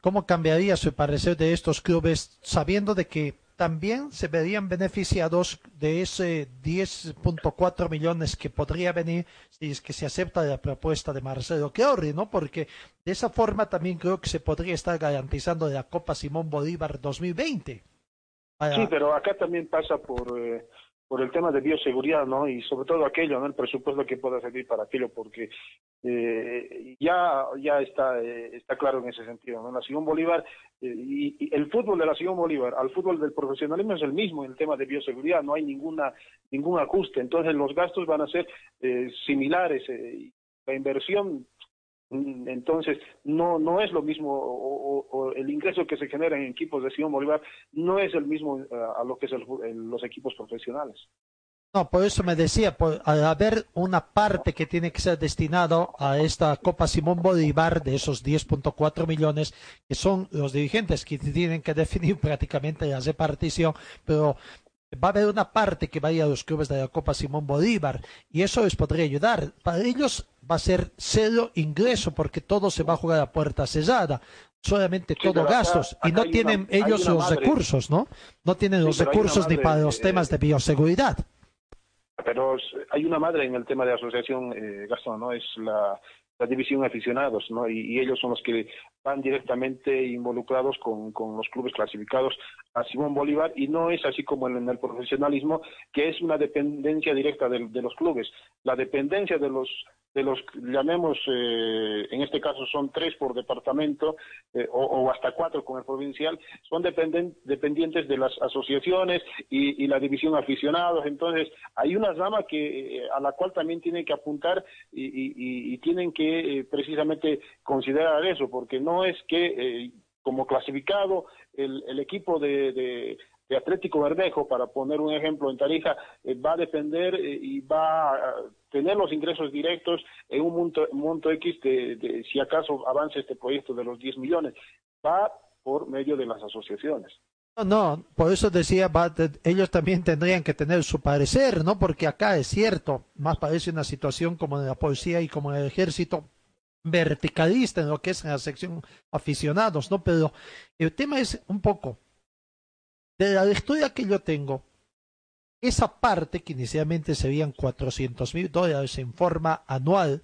¿Cómo cambiaría su parecer de estos clubes sabiendo de que también se verían beneficiados de ese 10.4 millones que podría venir si es que se acepta la propuesta de Marcelo Chiorri, ¿no? Porque de esa forma también creo que se podría estar garantizando la Copa Simón Bolívar 2020. Sí, pero acá también pasa por eh, por el tema de bioseguridad, ¿no? Y sobre todo aquello, ¿no? El presupuesto que pueda servir para aquello, porque eh, ya ya está eh, está claro en ese sentido, ¿no? La Simón Bolívar eh, y, el fútbol de la Simón Bolívar al fútbol del profesionalismo es el mismo en el tema de bioseguridad, no hay ninguna ningún ajuste, entonces los gastos van a ser eh, similares, la inversión entonces, no, no es lo mismo, o, el ingreso que se genera en equipos de Simón Bolívar no es el mismo eh, a lo que es los equipos profesionales. No, por eso me decía, por, haber una parte que tiene que ser destinado a esta Copa Simón Bolívar de esos 10.4 millones, que son los dirigentes que tienen que definir prácticamente la repartición, pero va a haber una parte que vaya a los clubes de la Copa Simón Bolívar y eso les podría ayudar. Para ellos va a ser cero ingreso porque todo se va a jugar a puerta cerrada, solamente todo gastos y no tienen ellos los recursos, ¿no? No tienen los recursos ni para los temas de bioseguridad. Pero hay una madre en el tema de asociación, eh, Gastón, ¿no? Es la, la división aficionados, ¿no? Y, ellos son los que van directamente involucrados con, con, los clubes clasificados a Simón Bolívar y no es así como en, el profesionalismo, que es una dependencia directa de, de los clubes. La dependencia de los de los, llamemos, eh, en este caso son tres por departamento eh, o, hasta cuatro con el provincial, son dependientes de las asociaciones y, la división aficionados. Entonces, hay una rama que, eh, a la cual también tienen que apuntar y, tienen que precisamente considerar eso, porque no es que como clasificado el, el equipo de, de Atlético Verdejo, para poner un ejemplo en Tarija, eh, va a depender eh, y va a tener los ingresos directos en un monto, X de, si acaso avance este proyecto de los 10 millones. Va por medio de las asociaciones. No, no, por eso decía, ellos también tendrían que tener su parecer, ¿no? Porque acá es cierto, más parece una situación como en la policía y como el ejército, verticalista en lo que es la sección aficionados, ¿no? Pero el tema es un poco, de la lectura que yo tengo, esa parte que inicialmente serían 400 mil dólares en forma anual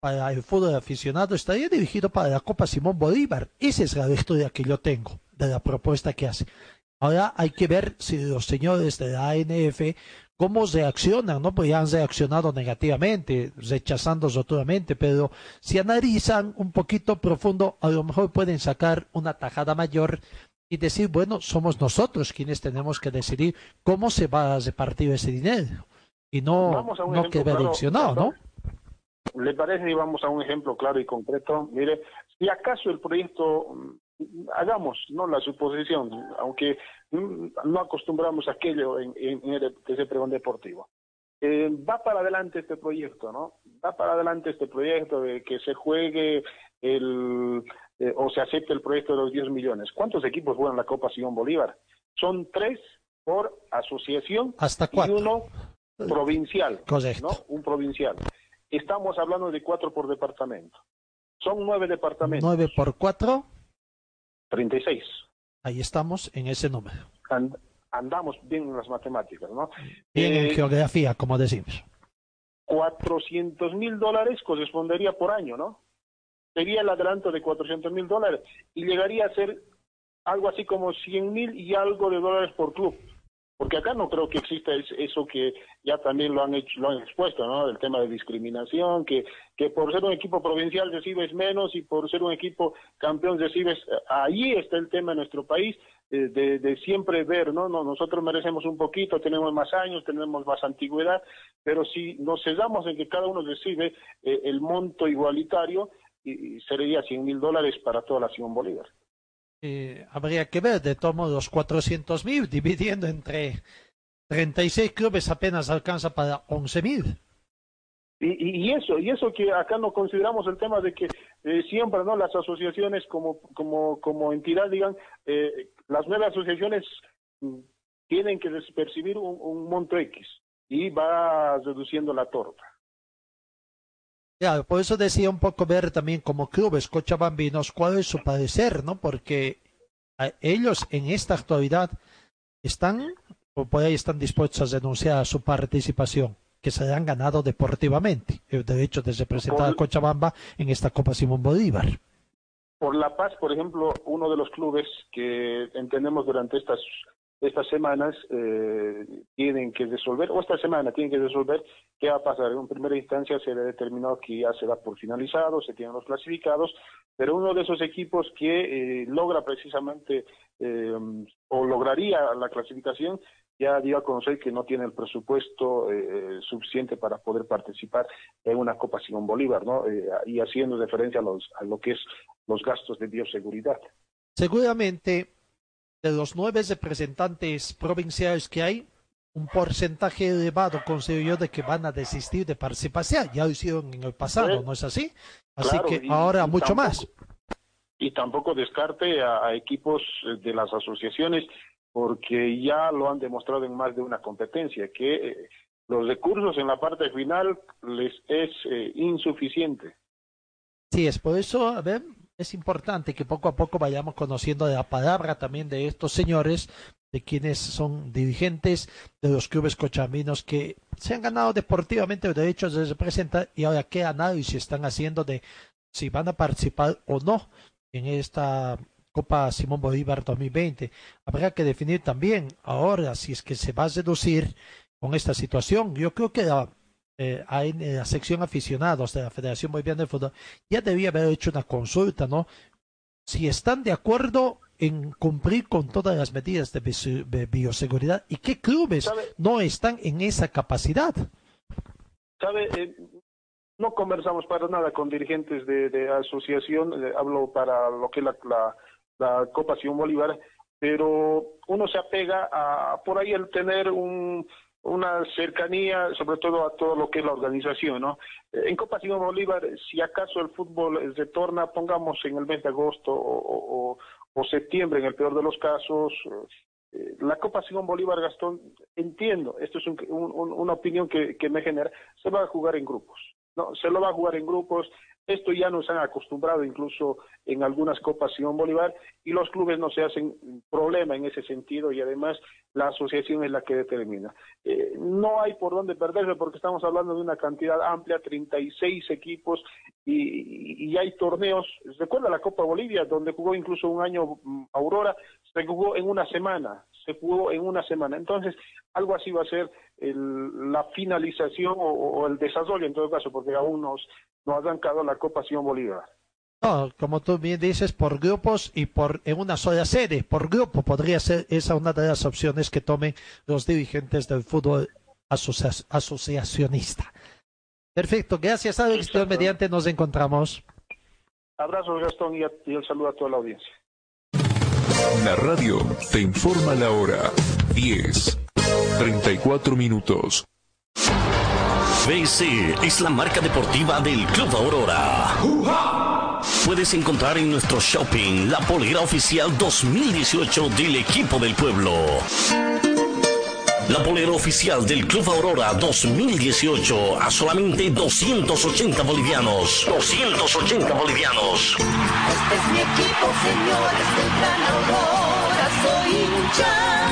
para el fútbol aficionado estaría dirigido para la Copa Simón Bolívar. Esa es la lectura que yo tengo de la propuesta que hace. Ahora hay que ver si los señores de la ANF cómo reaccionan, ¿no? Pues ya han reaccionado negativamente, rechazando rotundamente, pero si analizan un poquito profundo, a lo mejor pueden sacar una tajada mayor y decir, bueno, somos nosotros quienes tenemos que decidir cómo se va a repartir ese dinero y no, no que direccionado, ¿no? ¿Le parece y vamos a un ejemplo claro y concreto? Mire, si acaso el proyecto, mm, hagamos no la suposición, aunque no acostumbramos a aquello en, en, ese pregón deportivo. Eh, va para adelante este proyecto, ¿no? Va para adelante este proyecto de que se juegue el, eh, o se acepte el proyecto de los 10 millones. ¿Cuántos equipos juegan la Copa Simón Bolívar? Son tres por asociación Hasta y cuatro. uno provincial. Correcto. ¿no? Un provincial. Estamos hablando de cuatro por departamento. Son nueve departamentos. 9 por 4, 36. Ahí estamos en ese número. And- andamos bien en las matemáticas, ¿no? Bien en Eh, geografía, como decimos. 400 mil dólares correspondería por año, ¿no? Sería el adelanto de 400 mil dólares y llegaría a ser algo así como 100 mil y algo de dólares por club. Porque acá no creo que exista es- eso que ya también lo han hecho, lo han expuesto, ¿no? El tema de discriminación, que, que por ser un equipo provincial recibes menos y por ser un equipo campeón recibes. Ahí está el tema en nuestro país de, de siempre ver, ¿no? ¿no? Nosotros merecemos un poquito, tenemos más años, tenemos más antigüedad, pero si nos cesamos en que cada uno recibe eh, el monto igualitario, y sería 100 mil dólares para toda la Simón Bolívar. Eh, habría que ver, de todos modos, 400 mil dividiendo entre 36 clubes apenas alcanza para 11 mil. Y, y, eso, y eso que acá no consideramos el tema de que eh, siempre, ¿no? Las asociaciones como, como, como entidad digan, eh, las nuevas asociaciones mm, tienen que percibir un, un monto X y va reduciendo la torta. Por eso decía un poco ver también como clubes cochabambinos cuál es su parecer, ¿no? Porque a- ellos en esta actualidad están, o por ahí están dispuestos a denunciar su participación, que se han ganado deportivamente, el derecho de representar a Cochabamba en esta Copa Simón Bolívar. Por La Paz, por ejemplo, uno de los clubes que entendemos durante estas estas semanas eh, tienen que resolver, o esta semana tienen que resolver qué va a pasar. En primera instancia se le determinó que ya se da por finalizado, se tienen los clasificados, pero uno de esos equipos que eh, logra precisamente eh, o lograría la clasificación ya dio a conocer que no tiene el presupuesto eh, suficiente para poder participar en una Copa Simón Bolívar, ¿no? Eh, y haciendo referencia a, los, a lo que es los gastos de bioseguridad. Seguramente de los nueve representantes provinciales que hay, un porcentaje elevado considero yo de que van a desistir de participar. Ya lo hicieron en el pasado, Sí. ¿no es así? Así Claro, que ahora mucho tampoco- más. Y tampoco descarte a, a equipos eh, de las asociaciones porque ya lo han demostrado en más de una competencia, que eh, los recursos en la parte final les es eh, insuficiente. Sí, es por eso, a ver, es importante que poco a poco vayamos conociendo la palabra también de estos señores, de quienes son dirigentes de los clubes cochabambinos que se han ganado deportivamente el derecho de representar y ahora qué análisis están haciendo de si van a participar o no en esta Copa Simón Bolívar 2020. Habrá que definir también ahora si es que se va a reducir con esta situación. Yo creo que la, eh, hay en la sección aficionados de la Federación Boliviana de Fútbol ya debía haber hecho una consulta, ¿no? Si están de acuerdo en cumplir con todas las medidas de, bioseguridad y qué clubes ¿Sabe? no están en esa capacidad. ¿Sabe? Eh, no conversamos para nada con dirigentes de, de asociación, eh, hablo para lo que es la, la, la Copa Simón Bolívar, pero uno se apega a por ahí el tener un, una cercanía, sobre todo a todo lo que es la organización, ¿no? Eh, En Copa Simón Bolívar, si acaso el fútbol retorna, pongamos en el mes de agosto o, o- septiembre, en el peor de los casos, eh, la Copa Simón Bolívar Gastón, entiendo, esto es un- un- una opinión que, que me genera, se va a jugar en grupos, no, se lo va a jugar en grupos, esto ya nos han acostumbrado incluso en algunas Copas Simón Bolívar y los clubes no se hacen problema en ese sentido y además la asociación es la que determina. Eh, no hay por dónde perderse porque estamos hablando de una cantidad amplia, 36 equipos y, y hay torneos, recuerda la Copa Bolivia donde jugó incluso un año mm, Aurora, se jugó en una semana, se jugó en una semana. Entonces, algo así va a ser el- la finalización o, o el desarrollo en todo caso, porque aún nos, nos ha arrancado la Copa Bolívar. No, como tú bien dices, por grupos y por en una sola sede, por grupo podría ser esa una de las opciones que tomen los dirigentes del fútbol asocia- asociacionista. Perfecto, gracias Alex, Dios mediante nos encontramos. Abrazos Gastón y, a- y el saludo a toda la audiencia. La radio te informa la hora 10, 34 minutos. BC es la marca deportiva del Club Aurora. Puedes encontrar en nuestro shopping la polera oficial 2018 del equipo del pueblo. La polera oficial del Club Aurora 2018 a solamente 280 bolivianos. 280 bolivianos. Este es mi equipo, señores del Gran Aurora, soy hincha.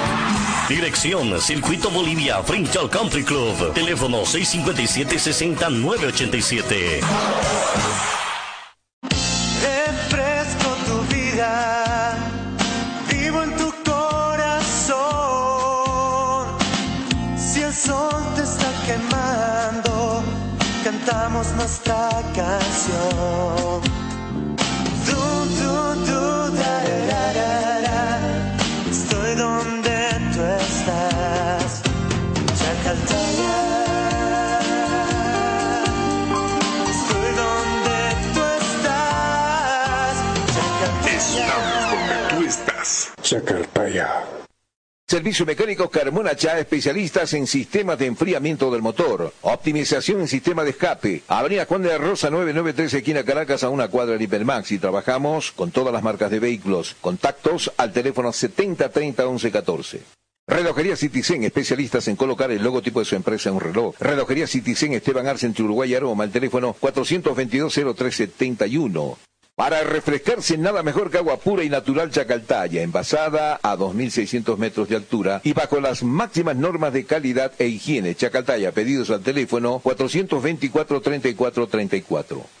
Dirección Circuito Bolivia frente al Country Club. Teléfono 657-60987. Refresco tu vida, vivo en tu corazón. Si el sol te está quemando, cantamos nuestra canción. Servicio Mecánico Carmona Chá, especialistas en sistemas de enfriamiento del motor, optimización en sistema de escape. Avenida Juan de la Rosa 993, esquina Caracas, a una cuadra de Hipermax. Y trabajamos con todas las marcas de vehículos. Contactos al teléfono 7030 1114. Relojería Citizen, especialistas en colocar el logotipo de su empresa en un reloj. Relojería Citizen, Esteban Arce, entre Uruguay y Aroma, el teléfono 422-0371. Para refrescarse, nada mejor que agua pura y natural Chacaltaya, envasada a 2.600 metros de altura y bajo las máximas normas de calidad e higiene. Chacaltaya, pedidos al teléfono 424-3434.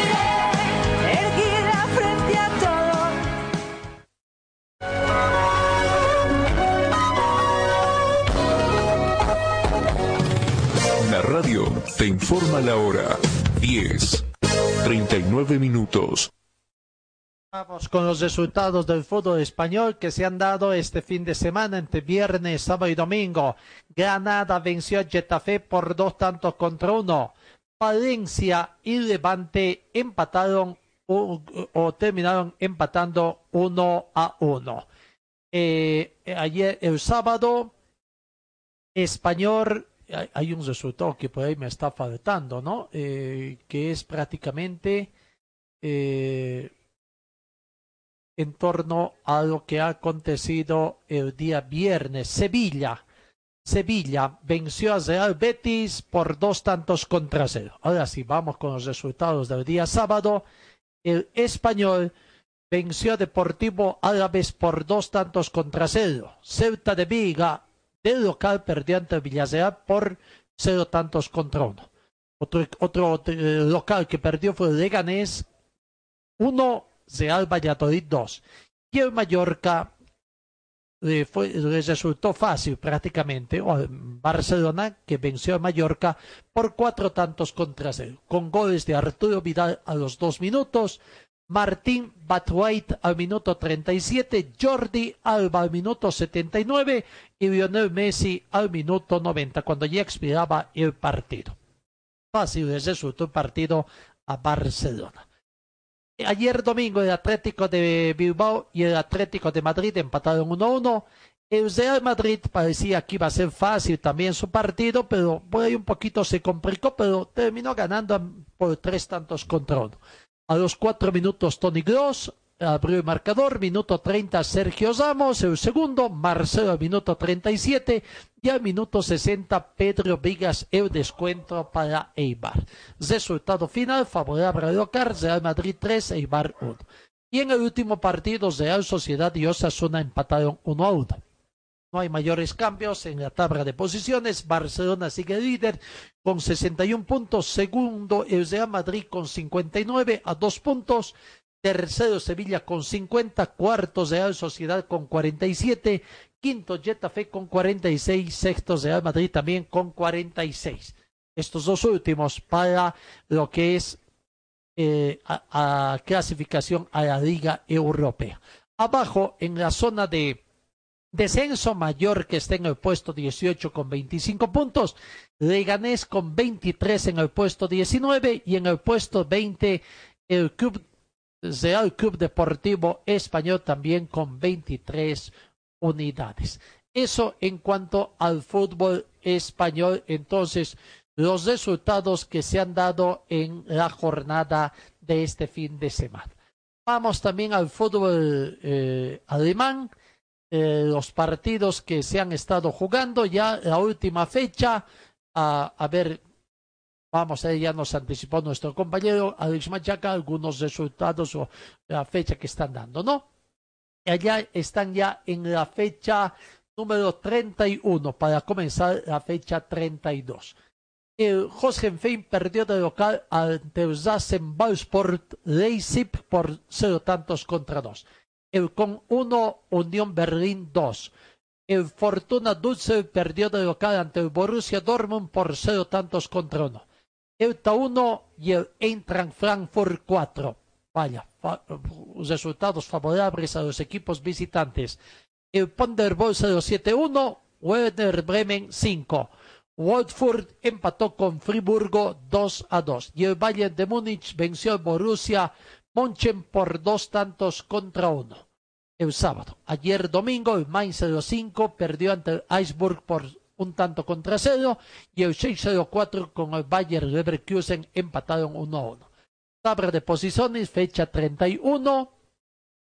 Te informa la hora. 10, 39 minutos. Vamos con los resultados del fútbol español que se han dado este fin de semana entre viernes, sábado y domingo. Granada venció a Getafe por dos tantos contra uno. Valencia y Levante empataron o, o terminaron empatando uno a uno. Eh, ayer, el sábado, Español, hay, hay un resultado que por ahí me está faltando, ¿no? Eh, que es prácticamente eh, en torno a lo que ha acontecido el día viernes. Sevilla. Sevilla venció a Real Betis por dos tantos contra cero. Ahora sí, vamos con los resultados del día sábado. El español venció a Deportivo Árabe por dos tantos contra cero. Ceuta de Viga, del local, perdió ante Villarreal por cero tantos contra uno. Otro, otro eh, local que perdió fue Leganés, uno, Real Valladolid dos. Y el Mallorca eh, fue, les resultó fácil prácticamente, o Barcelona que venció a Mallorca por cuatro tantos contra cero, con goles de Arturo Vidal a los dos minutos, Martín Batwait al minuto 37, Jordi Alba al minuto 79 y Lionel Messi al minuto 90, cuando ya expiraba el partido. Fácil les resultó el partido a Barcelona. Ayer domingo el Atlético de Bilbao y el Atlético de Madrid empataron 1-1. El Real Madrid parecía que iba a ser fácil también su partido, pero por ahí un poquito se complicó, pero terminó ganando por tres tantos contra uno. A los cuatro minutos Tony Gross abrió el marcador, minuto 30 Sergio Ramos, el segundo, Marcelo minuto 37 y al minuto 60 Pedro Vigas el descuento para Eibar. Resultado final favorable al local, Real Madrid 3, Eibar 1. Y en el último partido, Real Sociedad y Osasuna empataron 1 a 1. No hay mayores cambios en la tabla de posiciones. Barcelona sigue líder con 61 puntos. Segundo, el Real Madrid con 59 a 2 puntos. Tercero, Sevilla con 50. Cuarto, Real Sociedad con 47. Quinto, Getafe con 46. Sexto, Real Madrid también con 46. Estos dos últimos para lo que es eh, a, a clasificación a la Liga Europea. Abajo, en la zona de Descenso mayor que está en el puesto 18 con 25 puntos. Leganés con 23 en el puesto 19 y en el puesto 20 el Club Real Club Deportivo Español también con 23 unidades. Eso en cuanto al fútbol español. Entonces, los resultados que se han dado en la jornada de este fin de semana. Vamos también al fútbol eh, alemán eh, los partidos que se han estado jugando, ya la última fecha, a, ver, vamos, a ya nos anticipó nuestro compañero Alex Machaca algunos resultados o la fecha que están dando, ¿no? Allá están ya en la fecha número 31 para comenzar la fecha 32. El Hohenheim perdió de local ante el Ballsport Leipzig por cero tantos contra dos con 1 Unión Berlín 2. El Fortuna Dulce perdió de local ante el Borussia Dortmund por cero tantos contra uno. El 1 y el Eintracht Frankfurt 4. Vaya, fa resultados favorables a los equipos visitantes. El Ponderbol 0-7-1, Werder Bremen 5. Watford empató con Friburgo 2 a 2 y el Bayern de Múnich venció al Borussia Monchen por dos tantos contra uno. El sábado. Ayer domingo, el Mainz 05 perdió ante el Iceberg por un tanto contra cero y el 6-0-4 con el Bayer Leverkusen empataron 1 a 1. Tabla de posiciones, fecha 31,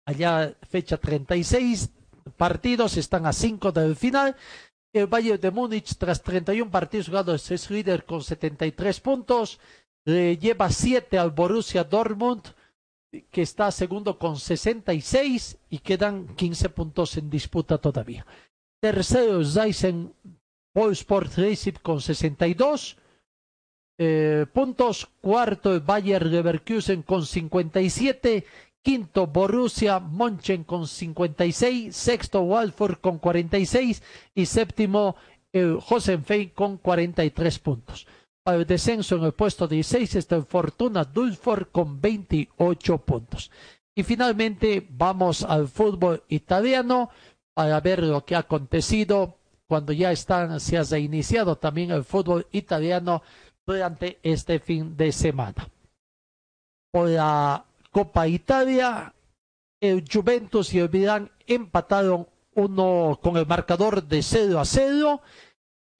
allá fecha 36, partidos están a 5 del final. El Bayern de Múnich, tras 31 partidos jugados, es líder con 73 puntos, le lleva 7 al Borussia Dortmund, que está segundo con 66 y quedan 15 puntos en disputa todavía. Tercero, Zeisen Sport Racing con 62 eh, puntos. Cuarto, Bayer Leverkusen con 57. Quinto, Borussia Monchen con 56. Sexto, Walford con 46. Y séptimo, el Hosenfeld con 43 puntos. El descenso en el puesto 16 está el Fortuna Dulford con 28 puntos. Y finalmente vamos al fútbol italiano para ver lo que ha acontecido cuando ya están, se ha reiniciado también el fútbol italiano durante este fin de semana. Por la Copa Italia, el Juventus y el Milan empataron uno con el marcador de 0 a 0.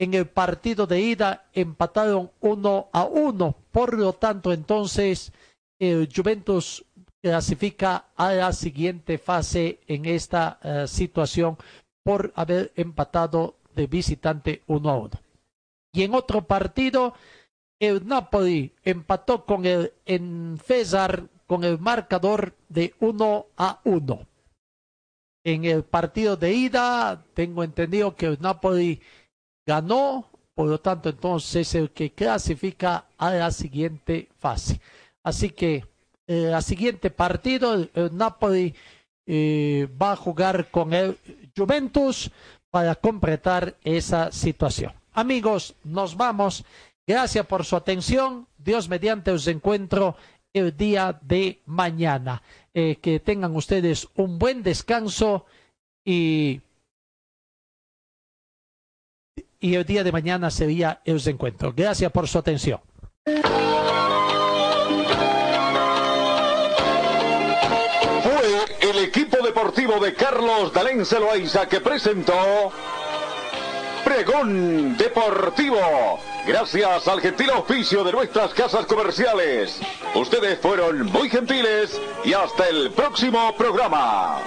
En el partido de ida empataron 1 a 1. Por lo tanto, entonces, el Juventus clasifica a la siguiente fase en esta uh, situación por haber empatado de visitante 1 a 1. Y en otro partido, el Napoli empató con el en con el marcador de 1 a 1. En el partido de ida, tengo entendido que el Napoli ganó, por lo tanto, entonces el que clasifica a la siguiente fase. Así que eh, siguiente partido, Napoli eh, va a jugar con el Juventus para completar esa situación. Amigos, nos vamos. Gracias por su atención. Dios mediante os encuentro el día de mañana. Eh, que tengan ustedes un buen descanso y, y el día de mañana sería el encuentro. Gracias por su atención. Fue el equipo deportivo de Carlos Dalén Celoaiza que presentó Pregón Deportivo. Gracias al gentil oficio de nuestras casas comerciales. Ustedes fueron muy gentiles y hasta el próximo programa.